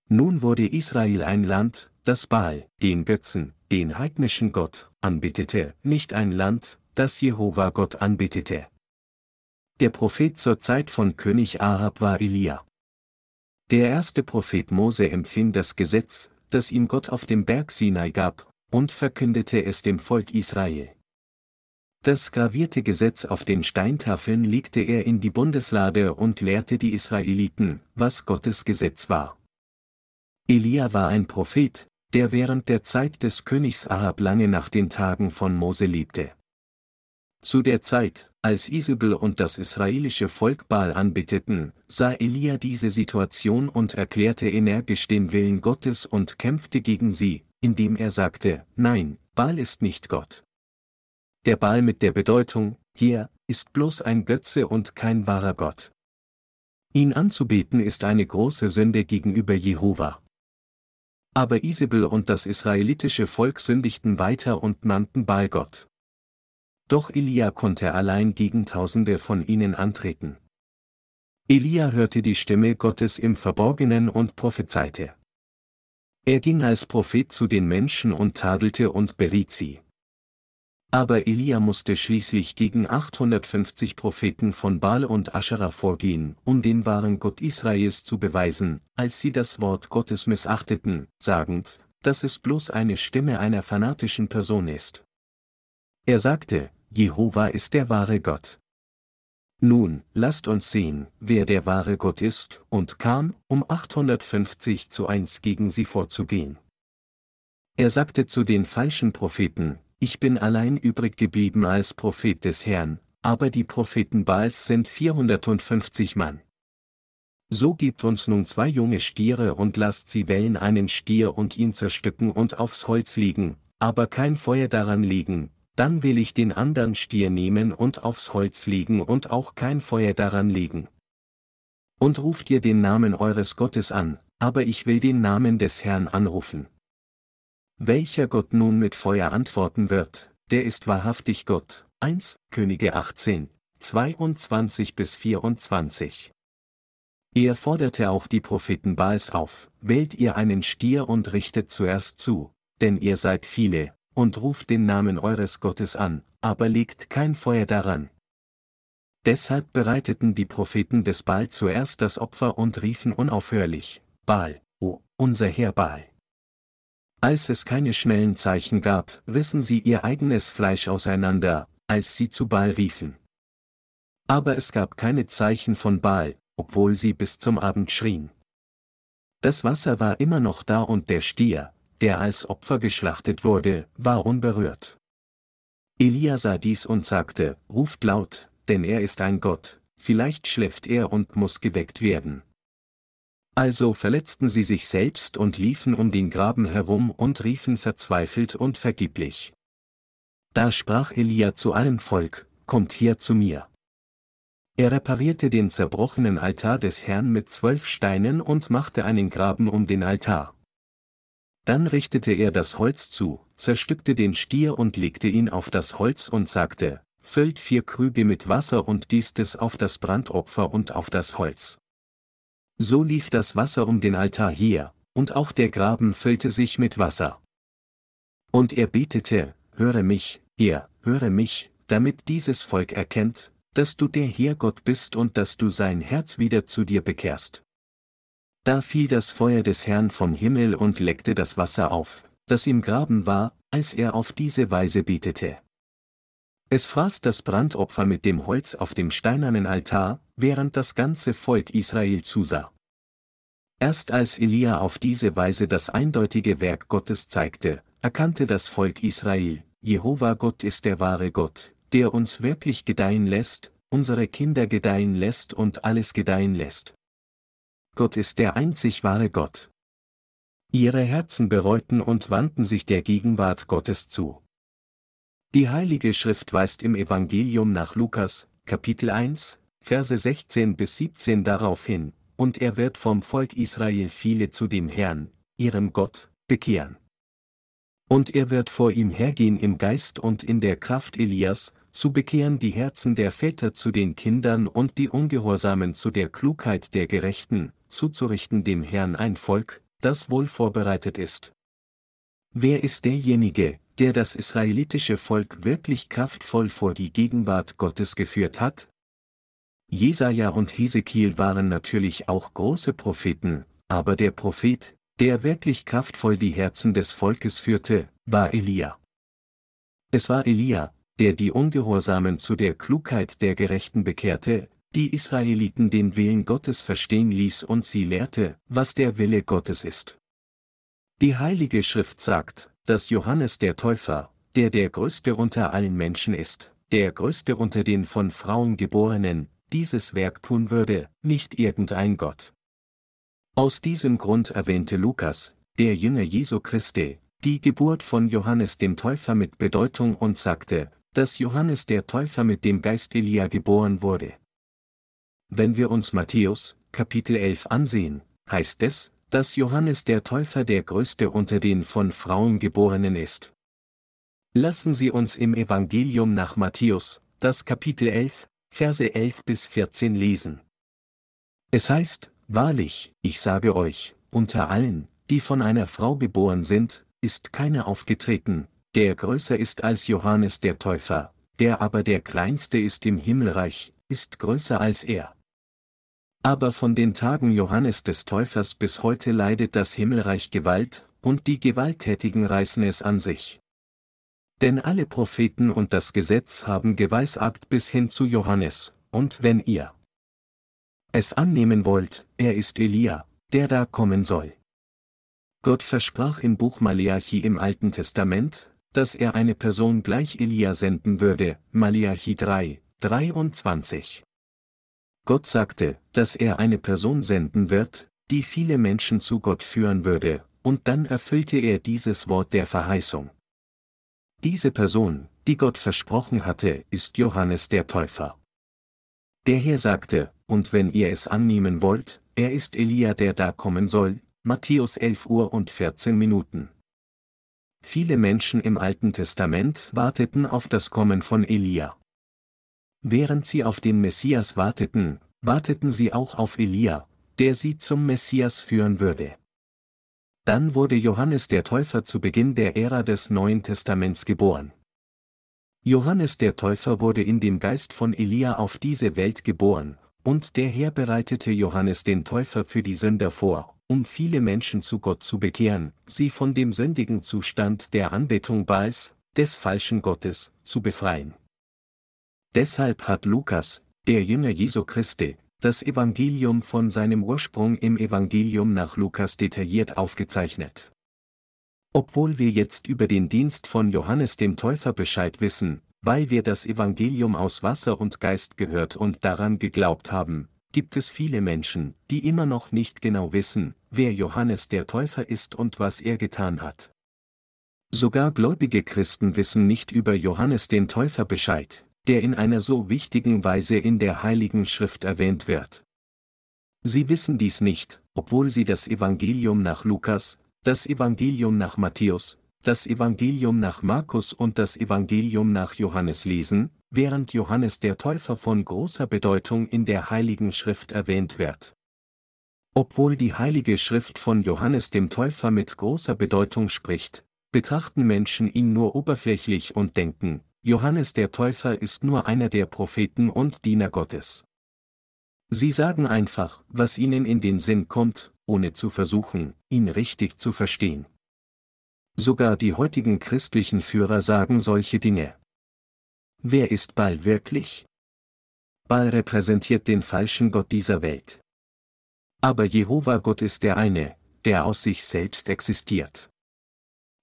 Nun wurde Israel ein Land, das Baal, den Götzen, den heidnischen Gott, anbetete, nicht ein Land, das Jehova Gott anbetete. Der Prophet zur Zeit von König Ahab war Elia. Der erste Prophet Mose empfing das Gesetz, das ihm Gott auf dem Berg Sinai gab, und verkündete es dem Volk Israel. Das gravierte Gesetz auf den Steintafeln legte er in die Bundeslade und lehrte die Israeliten, was Gottes Gesetz war. Elia war ein Prophet, der während der Zeit des Königs Ahab lange nach den Tagen von Mose lebte. Zu der Zeit, als Isabel und das israelische Volk Baal anbeteten, sah Elia diese Situation und erklärte energisch den Willen Gottes und kämpfte gegen sie, indem er sagte, nein, Baal ist nicht Gott. Der Baal mit der Bedeutung, hier, ist bloß ein Götze und kein wahrer Gott. Ihn anzubeten ist eine große Sünde gegenüber Jehova. Aber Isabel und das israelitische Volk sündigten weiter und nannten Baal Gott. Doch Elia konnte allein gegen Tausende von ihnen antreten. Elia hörte die Stimme Gottes im Verborgenen und prophezeite. Er ging als Prophet zu den Menschen und tadelte und beriet sie. Aber Elia musste schließlich gegen 850 Propheten von Baal und Aschera vorgehen, um den wahren Gott Israels zu beweisen, als sie das Wort Gottes missachteten, sagend, dass es bloß eine Stimme einer fanatischen Person ist. Er sagte, Jehova ist der wahre Gott. Nun, lasst uns sehen, wer der wahre Gott ist, und kam, um 850 zu 1 gegen sie vorzugehen. Er sagte zu den falschen Propheten, ich bin allein übrig geblieben als Prophet des Herrn, aber die Propheten Baals sind 450 Mann. So gibt uns nun zwei junge Stiere und lasst sie wellen einen Stier und ihn zerstücken und aufs Holz liegen, aber kein Feuer daran liegen, dann will ich den anderen Stier nehmen und aufs Holz liegen und auch kein Feuer daran liegen. Und ruft ihr den Namen eures Gottes an, aber ich will den Namen des Herrn anrufen. Welcher Gott nun mit Feuer antworten wird, der ist wahrhaftig Gott. 1 Könige 18, 22 bis 24. Er forderte auch die Propheten Baals auf, wählt ihr einen Stier und richtet zuerst zu, denn ihr seid viele, und ruft den Namen eures Gottes an, aber legt kein Feuer daran. Deshalb bereiteten die Propheten des Baal zuerst das Opfer und riefen unaufhörlich, Baal, o, unser Herr Baal. Als es keine schnellen Zeichen gab, rissen sie ihr eigenes Fleisch auseinander, als sie zu Baal riefen. Aber es gab keine Zeichen von Baal, obwohl sie bis zum Abend schrien. Das Wasser war immer noch da und der Stier, der als Opfer geschlachtet wurde, war unberührt. Elia sah dies und sagte, ruft laut, denn er ist ein Gott, vielleicht schläft er und muss geweckt werden. Also verletzten sie sich selbst und liefen um den Graben herum und riefen verzweifelt und vergeblich. Da sprach Elia zu allem Volk, Kommt her zu mir. Er reparierte den zerbrochenen Altar des Herrn mit zwölf Steinen und machte einen Graben um den Altar. Dann richtete er das Holz zu, zerstückte den Stier und legte ihn auf das Holz und sagte, Füllt vier Krüge mit Wasser und gießt es auf das Brandopfer und auf das Holz. So lief das Wasser um den Altar her, und auch der Graben füllte sich mit Wasser. Und er betete, höre mich, Herr, höre mich, damit dieses Volk erkennt, dass du der Herrgott bist und dass du sein Herz wieder zu dir bekehrst. Da fiel das Feuer des Herrn vom Himmel und leckte das Wasser auf, das im Graben war, als er auf diese Weise betete. Es fraß das Brandopfer mit dem Holz auf dem steinernen Altar, während das ganze Volk Israel zusah. Erst als Elia auf diese Weise das eindeutige Werk Gottes zeigte, erkannte das Volk Israel, Jehova Gott ist der wahre Gott, der uns wirklich gedeihen lässt, unsere Kinder gedeihen lässt und alles gedeihen lässt. Gott ist der einzig wahre Gott. Ihre Herzen bereuten und wandten sich der Gegenwart Gottes zu. Die Heilige Schrift weist im Evangelium nach Lukas, Kapitel 1, Verse 16 bis 17 darauf hin, und er wird vom Volk Israel viele zu dem Herrn, ihrem Gott, bekehren. Und er wird vor ihm hergehen im Geist und in der Kraft Elias, zu bekehren die Herzen der Väter zu den Kindern und die Ungehorsamen zu der Klugheit der Gerechten, zuzurichten dem Herrn ein Volk, das wohl vorbereitet ist. Wer ist derjenige, der das israelitische Volk wirklich kraftvoll vor die Gegenwart Gottes geführt hat? Jesaja und Hesekiel waren natürlich auch große Propheten, aber der Prophet, der wirklich kraftvoll die Herzen des Volkes führte, war Elia. Es war Elia, der die Ungehorsamen zu der Klugheit der Gerechten bekehrte, die Israeliten den Willen Gottes verstehen ließ und sie lehrte, was der Wille Gottes ist. Die Heilige Schrift sagt, dass Johannes der Täufer, der der größte unter allen Menschen ist, der größte unter den von Frauen geborenen, dieses Werk tun würde, nicht irgendein Gott. Aus diesem Grund erwähnte Lukas, der Jünger Jesu Christi, die Geburt von Johannes dem Täufer mit Bedeutung und sagte, dass Johannes der Täufer mit dem Geist Elia geboren wurde. Wenn wir uns Matthäus, Kapitel 11 ansehen, heißt es, dass Johannes der Täufer der größte unter den von Frauen geborenen ist. Lassen Sie uns im Evangelium nach Matthäus, das Kapitel 11, Verse 11 bis 14 lesen. Es heißt, Wahrlich, ich sage euch, unter allen, die von einer Frau geboren sind, ist keiner aufgetreten, der größer ist als Johannes der Täufer, der aber der kleinste ist im Himmelreich, ist größer als er. Aber von den Tagen Johannes des Täufers bis heute leidet das Himmelreich Gewalt, und die Gewalttätigen reißen es an sich. Denn alle Propheten und das Gesetz haben geweissagt bis hin zu Johannes, und wenn ihr es annehmen wollt, er ist Elia, der da kommen soll. Gott versprach im Buch Malachi im Alten Testament, dass er eine Person gleich Elia senden würde, Malachi 3, 23. Gott sagte, dass er eine Person senden wird, die viele Menschen zu Gott führen würde, und dann erfüllte er dieses Wort der Verheißung. Diese Person, die Gott versprochen hatte, ist Johannes der Täufer. Der Herr sagte, und wenn ihr es annehmen wollt, er ist Elia, der da kommen soll, Matthäus 11 Uhr und 14 Minuten. Viele Menschen im Alten Testament warteten auf das Kommen von Elia. Während sie auf den Messias warteten, warteten sie auch auf Elia, der sie zum Messias führen würde. Dann wurde Johannes der Täufer zu Beginn der Ära des Neuen Testaments geboren. Johannes der Täufer wurde in dem Geist von Elia auf diese Welt geboren, und der Herr bereitete Johannes den Täufer für die Sünder vor, um viele Menschen zu Gott zu bekehren, sie von dem sündigen Zustand der Anbetung Baals, des falschen Gottes, zu befreien. Deshalb hat Lukas, der Jünger Jesu Christi, das Evangelium von seinem Ursprung im Evangelium nach Lukas detailliert aufgezeichnet. Obwohl wir jetzt über den Dienst von Johannes dem Täufer Bescheid wissen, weil wir das Evangelium aus Wasser und Geist gehört und daran geglaubt haben, gibt es viele Menschen, die immer noch nicht genau wissen, wer Johannes der Täufer ist und was er getan hat. Sogar gläubige Christen wissen nicht über Johannes den Täufer Bescheid der in einer so wichtigen Weise in der Heiligen Schrift erwähnt wird. Sie wissen dies nicht, obwohl sie das Evangelium nach Lukas, das Evangelium nach Matthäus, das Evangelium nach Markus und das Evangelium nach Johannes lesen, während Johannes der Täufer von großer Bedeutung in der Heiligen Schrift erwähnt wird. Obwohl die Heilige Schrift von Johannes dem Täufer mit großer Bedeutung spricht, betrachten Menschen ihn nur oberflächlich und denken, Johannes der Täufer ist nur einer der Propheten und Diener Gottes. Sie sagen einfach, was ihnen in den Sinn kommt, ohne zu versuchen, ihn richtig zu verstehen. Sogar die heutigen christlichen Führer sagen solche Dinge. Wer ist Baal wirklich? Baal repräsentiert den falschen Gott dieser Welt. Aber Jehova Gott ist der eine, der aus sich selbst existiert.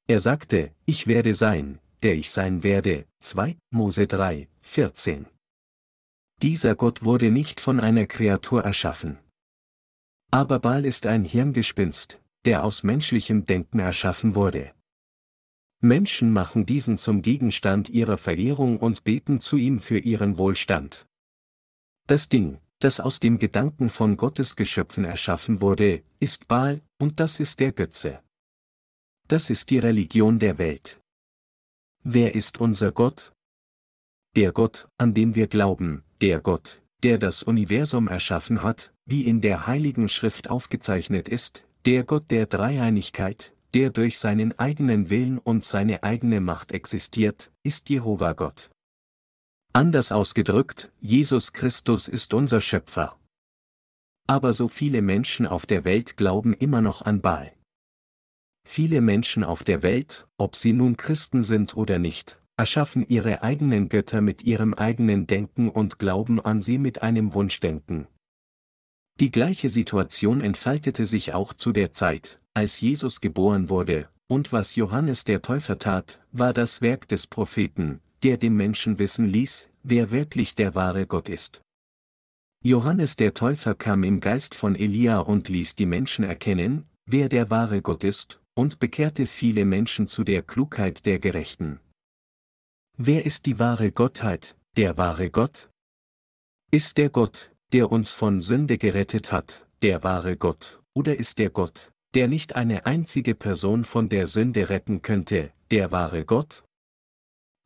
Er sagte, ich werde sein, der ich sein werde. 2 Mose 3, 14. Dieser Gott wurde nicht von einer Kreatur erschaffen. Aber Baal ist ein Hirngespinst, der aus menschlichem Denken erschaffen wurde. Menschen machen diesen zum Gegenstand ihrer Verehrung und beten zu ihm für ihren Wohlstand. Das Ding, das aus dem Gedanken von Gottes Geschöpfen erschaffen wurde, ist Baal, und das ist der Götze. Das ist die Religion der Welt. Wer ist unser Gott? Der Gott, an den wir glauben, der Gott, der das Universum erschaffen hat, wie in der Heiligen Schrift aufgezeichnet ist, der Gott der Dreieinigkeit, der durch seinen eigenen Willen und seine eigene Macht existiert, ist Jehova Gott. Anders ausgedrückt, Jesus Christus ist unser Schöpfer. Aber so viele Menschen auf der Welt glauben immer noch an Baal. Viele Menschen auf der Welt, ob sie nun Christen sind oder nicht, erschaffen ihre eigenen Götter mit ihrem eigenen Denken und glauben an sie mit einem Wunschdenken. Die gleiche Situation entfaltete sich auch zu der Zeit, als Jesus geboren wurde, und was Johannes der Täufer tat, war das Werk des Propheten, der dem Menschen wissen ließ, wer wirklich der wahre Gott ist. Johannes der Täufer kam im Geist von Elia und ließ die Menschen erkennen, wer der wahre Gott ist, und bekehrte viele Menschen zu der Klugheit der Gerechten. Wer ist die wahre Gottheit, der wahre Gott? Ist der Gott, der uns von Sünde gerettet hat, der wahre Gott, oder ist der Gott, der nicht eine einzige Person von der Sünde retten könnte, der wahre Gott?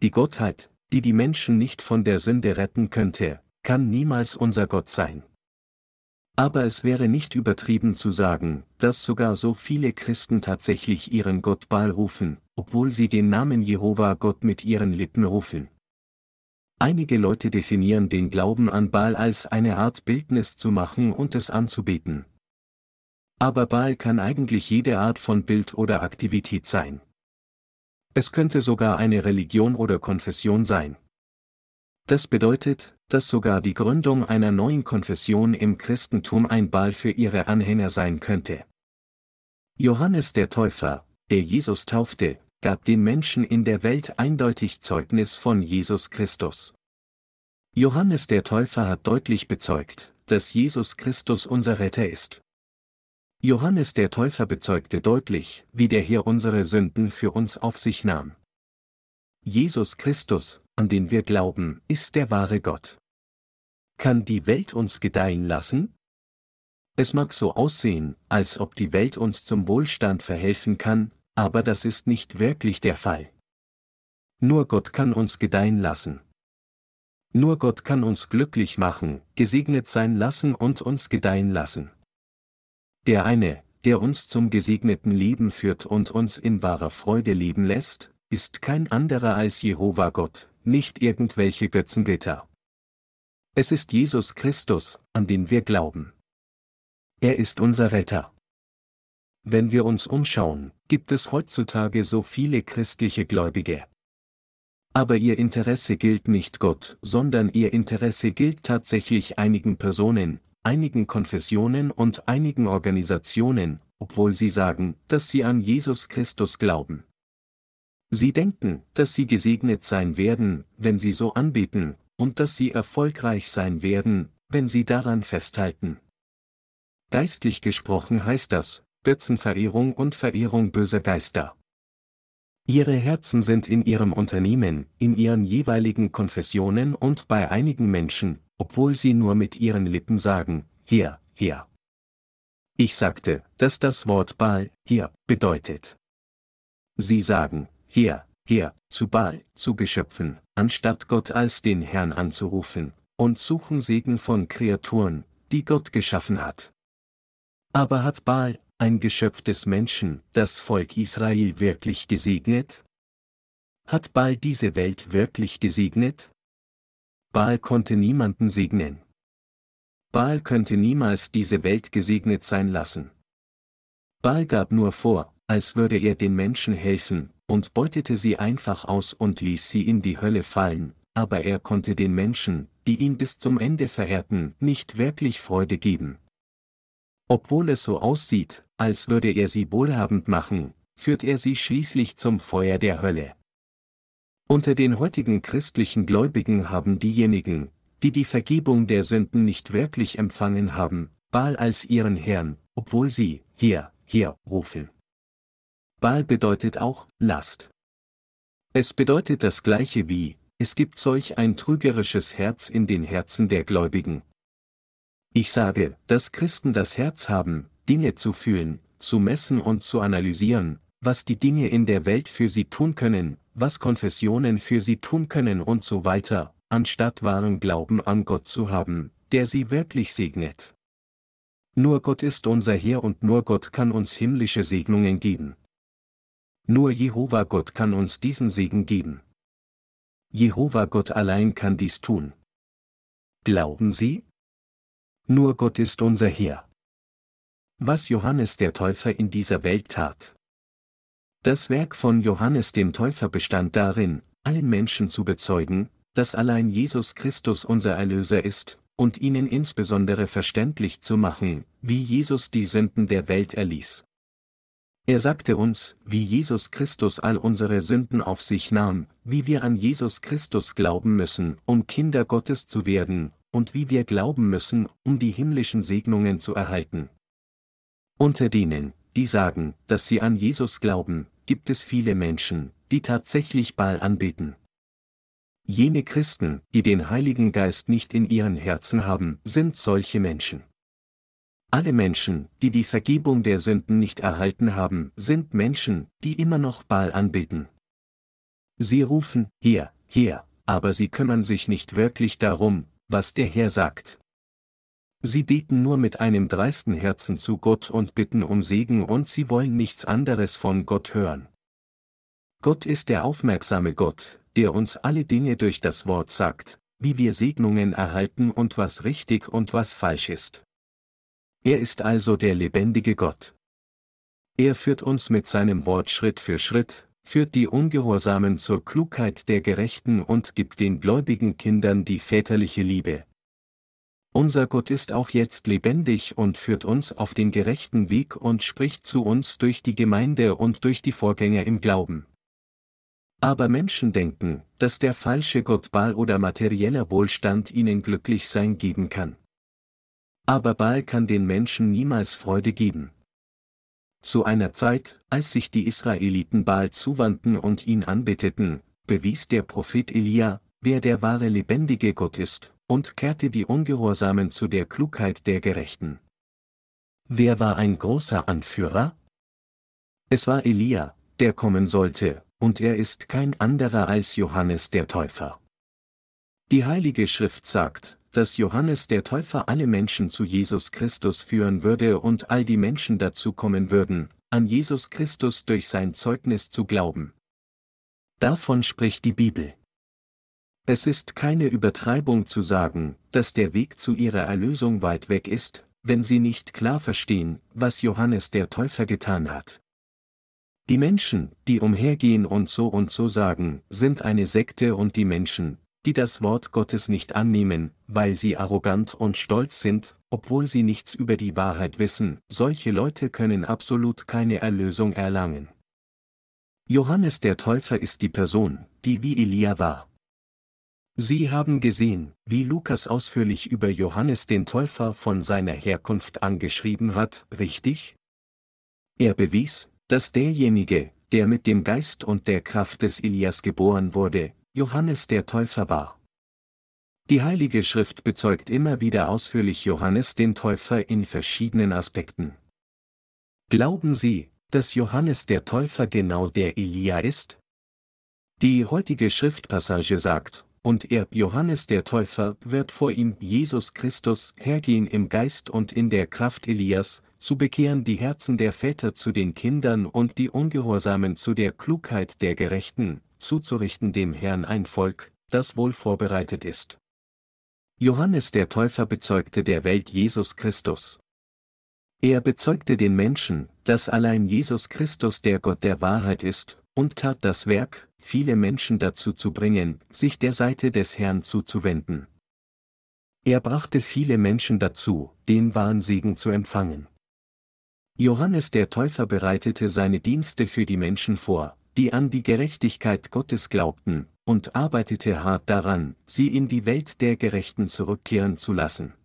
Die Gottheit, die die Menschen nicht von der Sünde retten könnte, kann niemals unser Gott sein. Aber es wäre nicht übertrieben zu sagen, dass sogar so viele Christen tatsächlich ihren Gott Baal rufen, obwohl sie den Namen Jehova Gott mit ihren Lippen rufen. Einige Leute definieren den Glauben an Baal als eine Art Bildnis zu machen und es anzubeten. Aber Baal kann eigentlich jede Art von Bild oder Aktivität sein. Es könnte sogar eine Religion oder Konfession sein. Das bedeutet, dass sogar die Gründung einer neuen Konfession im Christentum ein Baal für ihre Anhänger sein könnte. Johannes der Täufer, der Jesus taufte, gab den Menschen in der Welt eindeutig Zeugnis von Jesus Christus. Johannes der Täufer hat deutlich bezeugt, dass Jesus Christus unser Retter ist. Johannes der Täufer bezeugte deutlich, wie der Herr unsere Sünden für uns auf sich nahm. Jesus Christus, an den wir glauben, ist der wahre Gott. Kann die Welt uns gedeihen lassen? Es mag so aussehen, als ob die Welt uns zum Wohlstand verhelfen kann, aber das ist nicht wirklich der Fall. Nur Gott kann uns gedeihen lassen. Nur Gott kann uns glücklich machen, gesegnet sein lassen und uns gedeihen lassen. Der eine, der uns zum gesegneten Leben führt und uns in wahrer Freude leben lässt, ist kein anderer als Jehova Gott, nicht irgendwelche Götzengötter. Es ist Jesus Christus, an den wir glauben. Er ist unser Retter. Wenn wir uns umschauen, gibt es heutzutage so viele christliche Gläubige. Aber ihr Interesse gilt nicht Gott, sondern ihr Interesse gilt tatsächlich einigen Personen, einigen Konfessionen und einigen Organisationen, obwohl sie sagen, dass sie an Jesus Christus glauben. Sie denken, dass sie gesegnet sein werden, wenn sie so anbeten, und dass sie erfolgreich sein werden, wenn sie daran festhalten. Geistlich gesprochen heißt das, Götzenverehrung und Verehrung böser Geister. Ihre Herzen sind in ihrem Unternehmen, in ihren jeweiligen Konfessionen und bei einigen Menschen, obwohl sie nur mit ihren Lippen sagen, hier, hier. Ich sagte, dass das Wort Baal, hier, bedeutet. Sie sagen, hier, hier, zu Baal, zu Geschöpfen, anstatt Gott als den Herrn anzurufen, und suchen Segen von Kreaturen, die Gott geschaffen hat. Aber hat Baal, ein Geschöpf des Menschen, das Volk Israel wirklich gesegnet? Hat Baal diese Welt wirklich gesegnet? Baal konnte niemanden segnen. Baal könnte niemals diese Welt gesegnet sein lassen. Baal gab nur vor, als würde er den Menschen helfen, und beutete sie einfach aus und ließ sie in die Hölle fallen, aber er konnte den Menschen, die ihn bis zum Ende verehrten, nicht wirklich Freude geben. Obwohl es so aussieht, als würde er sie wohlhabend machen, führt er sie schließlich zum Feuer der Hölle. Unter den heutigen christlichen Gläubigen haben diejenigen, die die Vergebung der Sünden nicht wirklich empfangen haben, Baal als ihren Herrn, obwohl sie, hier, hier, rufen. Baal bedeutet auch, Last. Es bedeutet das gleiche wie, es gibt solch ein trügerisches Herz in den Herzen der Gläubigen. Ich sage, dass Christen das Herz haben, Dinge zu fühlen, zu messen und zu analysieren, was die Dinge in der Welt für sie tun können, was Konfessionen für sie tun können und so weiter, anstatt wahren Glauben an Gott zu haben, der sie wirklich segnet. Nur Gott ist unser Herr und nur Gott kann uns himmlische Segnungen geben. Nur Jehova Gott kann uns diesen Segen geben. Jehova Gott allein kann dies tun. Glauben Sie? Nur Gott ist unser Herr. Was Johannes der Täufer in dieser Welt tat, das Werk von Johannes dem Täufer bestand darin, allen Menschen zu bezeugen, dass allein Jesus Christus unser Erlöser ist, und ihnen insbesondere verständlich zu machen, wie Jesus die Sünden der Welt erließ. Er sagte uns, wie Jesus Christus all unsere Sünden auf sich nahm, wie wir an Jesus Christus glauben müssen, um Kinder Gottes zu werden, und wie wir glauben müssen, um die himmlischen Segnungen zu erhalten. Unter denen, die sagen, dass sie an Jesus glauben, gibt es viele Menschen, die tatsächlich Baal anbeten. Jene Christen, die den Heiligen Geist nicht in ihren Herzen haben, sind solche Menschen. Alle Menschen, die die Vergebung der Sünden nicht erhalten haben, sind Menschen, die immer noch Baal anbeten. Sie rufen, hier, hier, aber sie kümmern sich nicht wirklich darum, was der Herr sagt. Sie beten nur mit einem dreisten Herzen zu Gott und bitten um Segen und sie wollen nichts anderes von Gott hören. Gott ist der aufmerksame Gott, der uns alle Dinge durch das Wort sagt, wie wir Segnungen erhalten und was richtig und was falsch ist. Er ist also der lebendige Gott. Er führt uns mit seinem Wort Schritt für Schritt, führt die Ungehorsamen zur Klugheit der Gerechten und gibt den gläubigen Kindern die väterliche Liebe. Unser Gott ist auch jetzt lebendig und führt uns auf den gerechten Weg und spricht zu uns durch die Gemeinde und durch die Vorgänger im Glauben. Aber Menschen denken, dass der falsche Gott Baal oder materieller Wohlstand ihnen glücklich sein geben kann. Aber Baal kann den Menschen niemals Freude geben. Zu einer Zeit, als sich die Israeliten Baal zuwandten und ihn anbeteten, bewies der Prophet Elia, wer der wahre lebendige Gott ist, und kehrte die Ungehorsamen zu der Klugheit der Gerechten. Wer war ein großer Anführer? Es war Elia, der kommen sollte, und er ist kein anderer als Johannes der Täufer. Die Heilige Schrift sagt, dass Johannes der Täufer alle Menschen zu Jesus Christus führen würde und all die Menschen dazu kommen würden, an Jesus Christus durch sein Zeugnis zu glauben. Davon spricht die Bibel. Es ist keine Übertreibung zu sagen, dass der Weg zu ihrer Erlösung weit weg ist, wenn sie nicht klar verstehen, was Johannes der Täufer getan hat. Die Menschen, die umhergehen und so und so sagen, sind eine Sekte und die Menschen, die das Wort Gottes nicht annehmen, weil sie arrogant und stolz sind, obwohl sie nichts über die Wahrheit wissen, solche Leute können absolut keine Erlösung erlangen. Johannes der Täufer ist die Person, die wie Elia war. Sie haben gesehen, wie Lukas ausführlich über Johannes den Täufer von seiner Herkunft angeschrieben hat, richtig? Er bewies, dass derjenige, der mit dem Geist und der Kraft des Elias geboren wurde, Johannes der Täufer war. Die Heilige Schrift bezeugt immer wieder ausführlich Johannes den Täufer in verschiedenen Aspekten. Glauben Sie, dass Johannes der Täufer genau der Elia ist? Die heutige Schriftpassage sagt, und er, Johannes der Täufer, wird vor ihm, Jesus Christus, hergehen im Geist und in der Kraft Elias, zu bekehren die Herzen der Väter zu den Kindern und die Ungehorsamen zu der Klugheit der Gerechten, zuzurichten dem Herrn ein Volk, das wohl vorbereitet ist. Johannes der Täufer bezeugte der Welt Jesus Christus. Er bezeugte den Menschen, dass allein Jesus Christus der Gott der Wahrheit ist, und tat das Werk, viele Menschen dazu zu bringen, sich der Seite des Herrn zuzuwenden. Er brachte viele Menschen dazu, den wahren Segen zu empfangen. Johannes der Täufer bereitete seine Dienste für die Menschen vor, die an die Gerechtigkeit Gottes glaubten, und arbeitete hart daran, sie in die Welt der Gerechten zurückkehren zu lassen.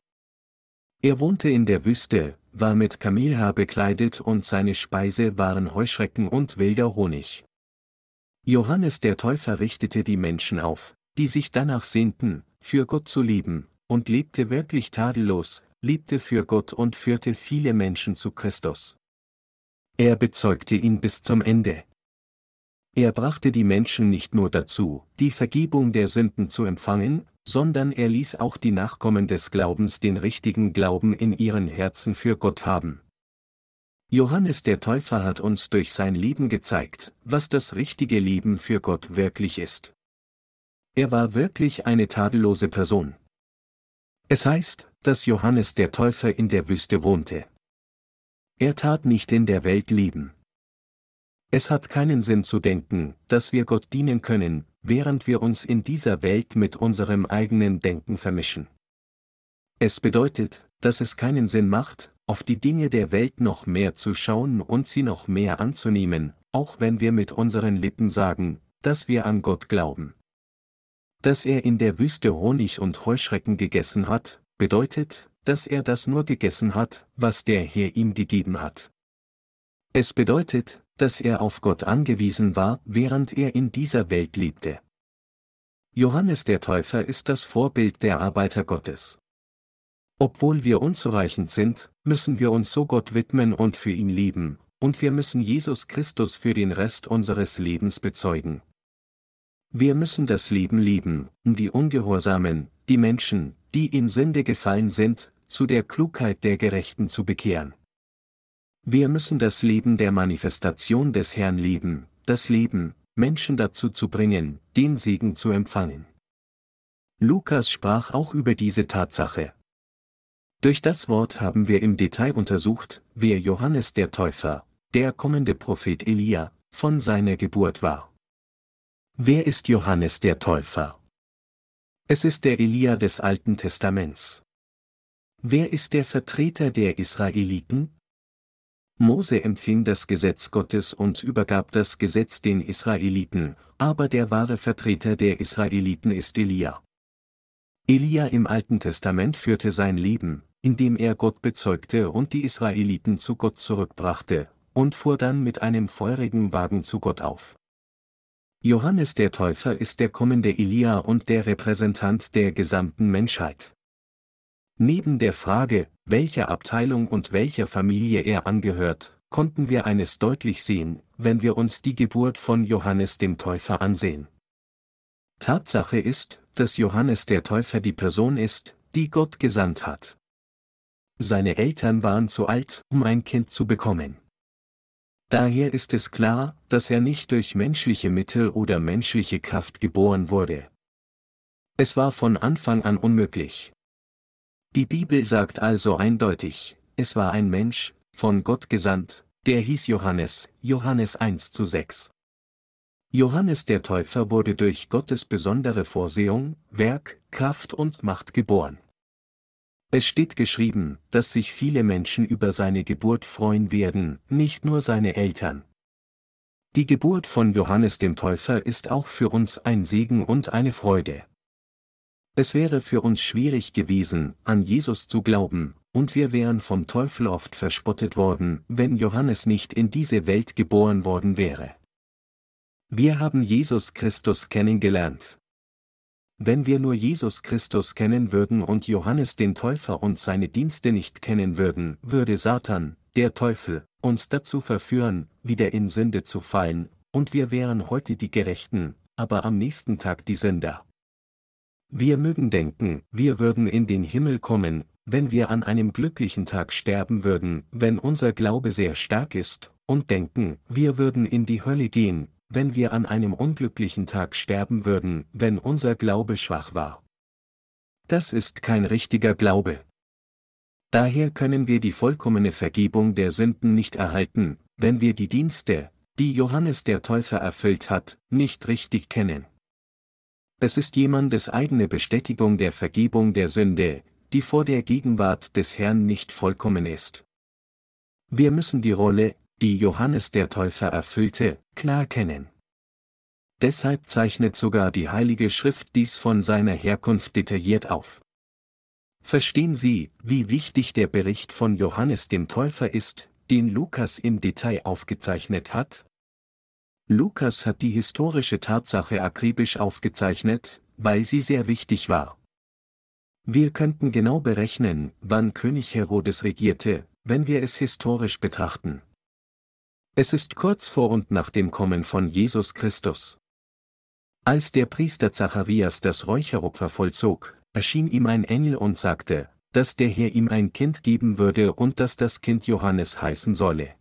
Er wohnte in der Wüste, war mit Kamelhaar bekleidet und seine Speise waren Heuschrecken und wilder Honig. Johannes der Täufer richtete die Menschen auf, die sich danach sehnten, für Gott zu leben, und lebte wirklich tadellos, liebte für Gott und führte viele Menschen zu Christus. Er bezeugte ihn bis zum Ende. Er brachte die Menschen nicht nur dazu, die Vergebung der Sünden zu empfangen, sondern er ließ auch die Nachkommen des Glaubens den richtigen Glauben in ihren Herzen für Gott haben. Johannes der Täufer hat uns durch sein Leben gezeigt, was das richtige Leben für Gott wirklich ist. Er war wirklich eine tadellose Person. Es heißt, dass Johannes der Täufer in der Wüste wohnte. Er tat nicht in der Welt leben. Es hat keinen Sinn zu denken, dass wir Gott dienen können, während wir uns in dieser Welt mit unserem eigenen Denken vermischen. Es bedeutet, dass es keinen Sinn macht, auf die Dinge der Welt noch mehr zu schauen und sie noch mehr anzunehmen, auch wenn wir mit unseren Lippen sagen, dass wir an Gott glauben. Dass er in der Wüste Honig und Heuschrecken gegessen hat, bedeutet, dass er das nur gegessen hat, was der Herr ihm gegeben hat. Es bedeutet, dass er auf Gott angewiesen war, während er in dieser Welt lebte. Johannes der Täufer ist das Vorbild der Arbeiter Gottes. Obwohl wir unzureichend sind, müssen wir uns so Gott widmen und für ihn leben, und wir müssen Jesus Christus für den Rest unseres Lebens bezeugen. Wir müssen das Leben lieben, um die Ungehorsamen, die Menschen, die in Sünde gefallen sind, zu der Klugheit der Gerechten zu bekehren. Wir müssen das Leben der Manifestation des Herrn lieben, das Leben, Menschen dazu zu bringen, den Segen zu empfangen. Lukas sprach auch über diese Tatsache. Durch das Wort haben wir im Detail untersucht, wer Johannes der Täufer, der kommende Prophet Elia, von seiner Geburt war. Wer ist Johannes der Täufer? Es ist der Elia des Alten Testaments. Wer ist der Vertreter der Israeliten? Mose empfing das Gesetz Gottes und übergab das Gesetz den Israeliten, aber der wahre Vertreter der Israeliten ist Elia. Elia im Alten Testament führte sein Leben, indem er Gott bezeugte und die Israeliten zu Gott zurückbrachte, und fuhr dann mit einem feurigen Wagen zu Gott auf. Johannes der Täufer ist der kommende Elia und der Repräsentant der gesamten Menschheit. Neben der Frage, welcher Abteilung und welcher Familie er angehört, konnten wir eines deutlich sehen, wenn wir uns die Geburt von Johannes dem Täufer ansehen. Tatsache ist, dass Johannes der Täufer die Person ist, die Gott gesandt hat. Seine Eltern waren zu alt, um ein Kind zu bekommen. Daher ist es klar, dass er nicht durch menschliche Mittel oder menschliche Kraft geboren wurde. Es war von Anfang an unmöglich. Die Bibel sagt also eindeutig, es war ein Mensch, von Gott gesandt, der hieß Johannes, Johannes 1 zu 6. Johannes der Täufer wurde durch Gottes besondere Vorsehung, Werk, Kraft und Macht geboren. Es steht geschrieben, dass sich viele Menschen über seine Geburt freuen werden, nicht nur seine Eltern. Die Geburt von Johannes dem Täufer ist auch für uns ein Segen und eine Freude. Es wäre für uns schwierig gewesen, an Jesus zu glauben, und wir wären vom Teufel oft verspottet worden, wenn Johannes nicht in diese Welt geboren worden wäre. Wir haben Jesus Christus kennengelernt. Wenn wir nur Jesus Christus kennen würden und Johannes den Täufer und seine Dienste nicht kennen würden, würde Satan, der Teufel, uns dazu verführen, wieder in Sünde zu fallen, und wir wären heute die Gerechten, aber am nächsten Tag die Sünder. Wir mögen denken, wir würden in den Himmel kommen, wenn wir an einem glücklichen Tag sterben würden, wenn unser Glaube sehr stark ist, und denken, wir würden in die Hölle gehen, wenn wir an einem unglücklichen Tag sterben würden, wenn unser Glaube schwach war. Das ist kein richtiger Glaube. Daher können wir die vollkommene Vergebung der Sünden nicht erhalten, wenn wir die Dienste, die Johannes der Täufer erfüllt hat, nicht richtig kennen. Es ist jemandes eigene Bestätigung der Vergebung der Sünde, die vor der Gegenwart des Herrn nicht vollkommen ist. Wir müssen die Rolle, die Johannes der Täufer erfüllte, klar kennen. Deshalb zeichnet sogar die Heilige Schrift dies von seiner Herkunft detailliert auf. Verstehen Sie, wie wichtig der Bericht von Johannes dem Täufer ist, den Lukas im Detail aufgezeichnet hat? Lukas hat die historische Tatsache akribisch aufgezeichnet, weil sie sehr wichtig war. Wir könnten genau berechnen, wann König Herodes regierte, wenn wir es historisch betrachten. Es ist kurz vor und nach dem Kommen von Jesus Christus. Als der Priester Zacharias das Räucheropfer vollzog, erschien ihm ein Engel und sagte, dass der Herr ihm ein Kind geben würde und dass das Kind Johannes heißen solle.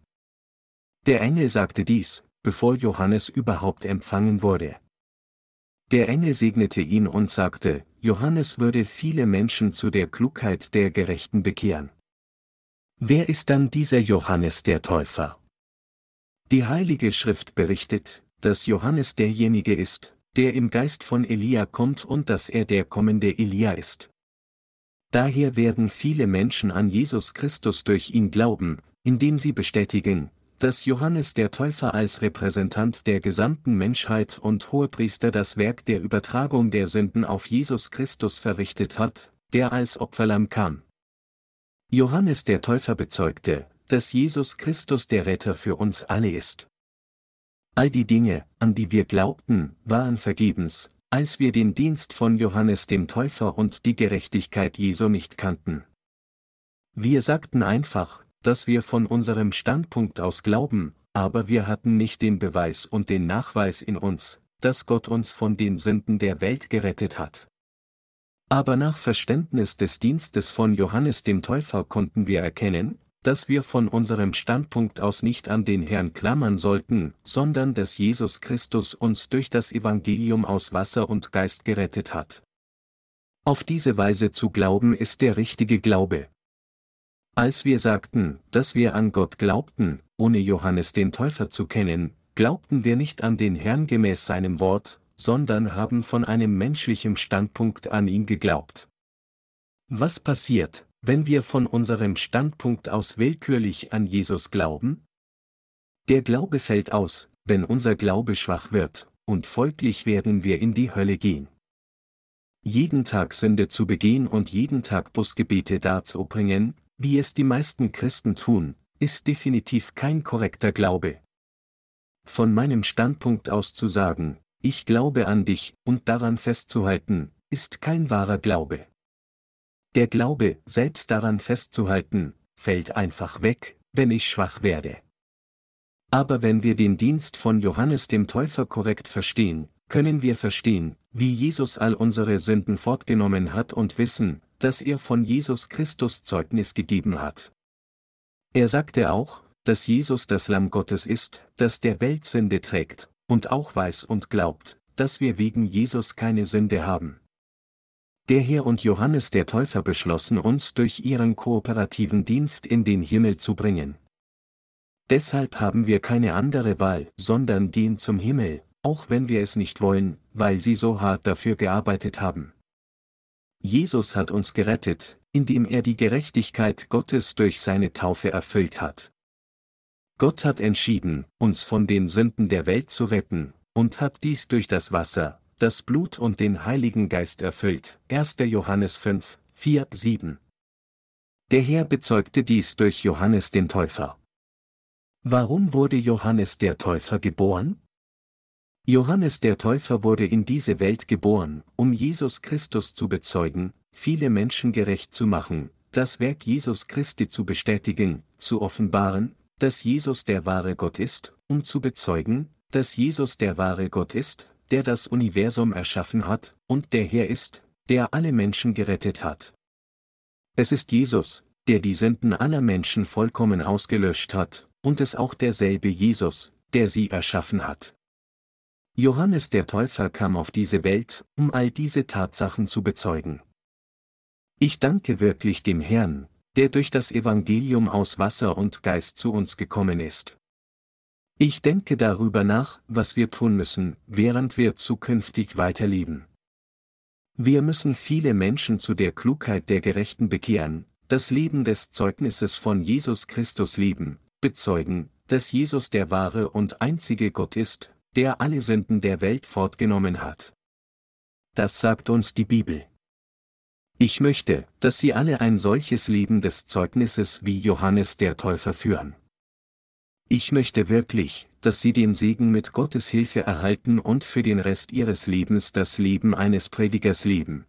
Der Engel sagte dies, bevor Johannes überhaupt empfangen wurde. Der Engel segnete ihn und sagte, Johannes würde viele Menschen zu der Klugheit der Gerechten bekehren. Wer ist dann dieser Johannes der Täufer? Die Heilige Schrift berichtet, dass Johannes derjenige ist, der im Geist von Elia kommt und dass er der kommende Elia ist. Daher werden viele Menschen an Jesus Christus durch ihn glauben, indem sie bestätigen, dass Johannes der Täufer als Repräsentant der gesamten Menschheit und Hohepriester das Werk der Übertragung der Sünden auf Jesus Christus verrichtet hat, der als Opferlamm kam. Johannes der Täufer bezeugte, dass Jesus Christus der Retter für uns alle ist. All die Dinge, an die wir glaubten, waren vergebens, als wir den Dienst von Johannes dem Täufer und die Gerechtigkeit Jesu nicht kannten. Wir sagten einfach, dass wir von unserem Standpunkt aus glauben, aber wir hatten nicht den Beweis und den Nachweis in uns, dass Gott uns von den Sünden der Welt gerettet hat. Aber nach Verständnis des Dienstes von Johannes dem Täufer konnten wir erkennen, dass wir von unserem Standpunkt aus nicht an den Herrn klammern sollten, sondern dass Jesus Christus uns durch das Evangelium aus Wasser und Geist gerettet hat. Auf diese Weise zu glauben ist der richtige Glaube. Als wir sagten, dass wir an Gott glaubten, ohne Johannes den Täufer zu kennen, glaubten wir nicht an den Herrn gemäß seinem Wort, sondern haben von einem menschlichen Standpunkt an ihn geglaubt. Was passiert, wenn wir von unserem Standpunkt aus willkürlich an Jesus glauben? Der Glaube fällt aus, wenn unser Glaube schwach wird, und folglich werden wir in die Hölle gehen. Jeden Tag Sünde zu begehen und jeden Tag Busgebete darzubringen, wie es die meisten Christen tun, ist definitiv kein korrekter Glaube. Von meinem Standpunkt aus zu sagen, ich glaube an dich, und daran festzuhalten, ist kein wahrer Glaube. Der Glaube, selbst daran festzuhalten, fällt einfach weg, wenn ich schwach werde. Aber wenn wir den Dienst von Johannes dem Täufer korrekt verstehen, können wir verstehen, wie Jesus all unsere Sünden fortgenommen hat und wissen, dass er von Jesus Christus Zeugnis gegeben hat. Er sagte auch, dass Jesus das Lamm Gottes ist, das der Welt Sünde trägt, und auch weiß und glaubt, dass wir wegen Jesus keine Sünde haben. Der Herr und Johannes der Täufer beschlossen uns durch ihren kooperativen Dienst in den Himmel zu bringen. Deshalb haben wir keine andere Wahl, sondern gehen zum Himmel, auch wenn wir es nicht wollen, weil sie so hart dafür gearbeitet haben. Jesus hat uns gerettet, indem er die Gerechtigkeit Gottes durch seine Taufe erfüllt hat. Gott hat entschieden, uns von den Sünden der Welt zu retten, und hat dies durch das Wasser, das Blut und den Heiligen Geist erfüllt. 1. Johannes 5, 4, 7. Der Herr bezeugte dies durch Johannes den Täufer. Warum wurde Johannes der Täufer geboren? Johannes der Täufer wurde in diese Welt geboren, um Jesus Christus zu bezeugen, viele Menschen gerecht zu machen, das Werk Jesus Christi zu bestätigen, zu offenbaren, dass Jesus der wahre Gott ist, um zu bezeugen, dass Jesus der wahre Gott ist, der das Universum erschaffen hat, und der Herr ist, der alle Menschen gerettet hat. Es ist Jesus, der die Sünden aller Menschen vollkommen ausgelöscht hat, und es auch derselbe Jesus, der sie erschaffen hat. Johannes der Täufer kam auf diese Welt, um all diese Tatsachen zu bezeugen. Ich danke wirklich dem Herrn, der durch das Evangelium aus Wasser und Geist zu uns gekommen ist. Ich denke darüber nach, was wir tun müssen, während wir zukünftig weiterleben. Wir müssen viele Menschen zu der Klugheit der Gerechten bekehren, das Leben des Zeugnisses von Jesus Christus lieben, bezeugen, dass Jesus der wahre und einzige Gott ist, der alle Sünden der Welt fortgenommen hat. Das sagt uns die Bibel. Ich möchte, dass Sie alle ein solches Leben des Zeugnisses wie Johannes der Täufer führen. Ich möchte wirklich, dass Sie den Segen mit Gottes Hilfe erhalten und für den Rest Ihres Lebens das Leben eines Predigers leben,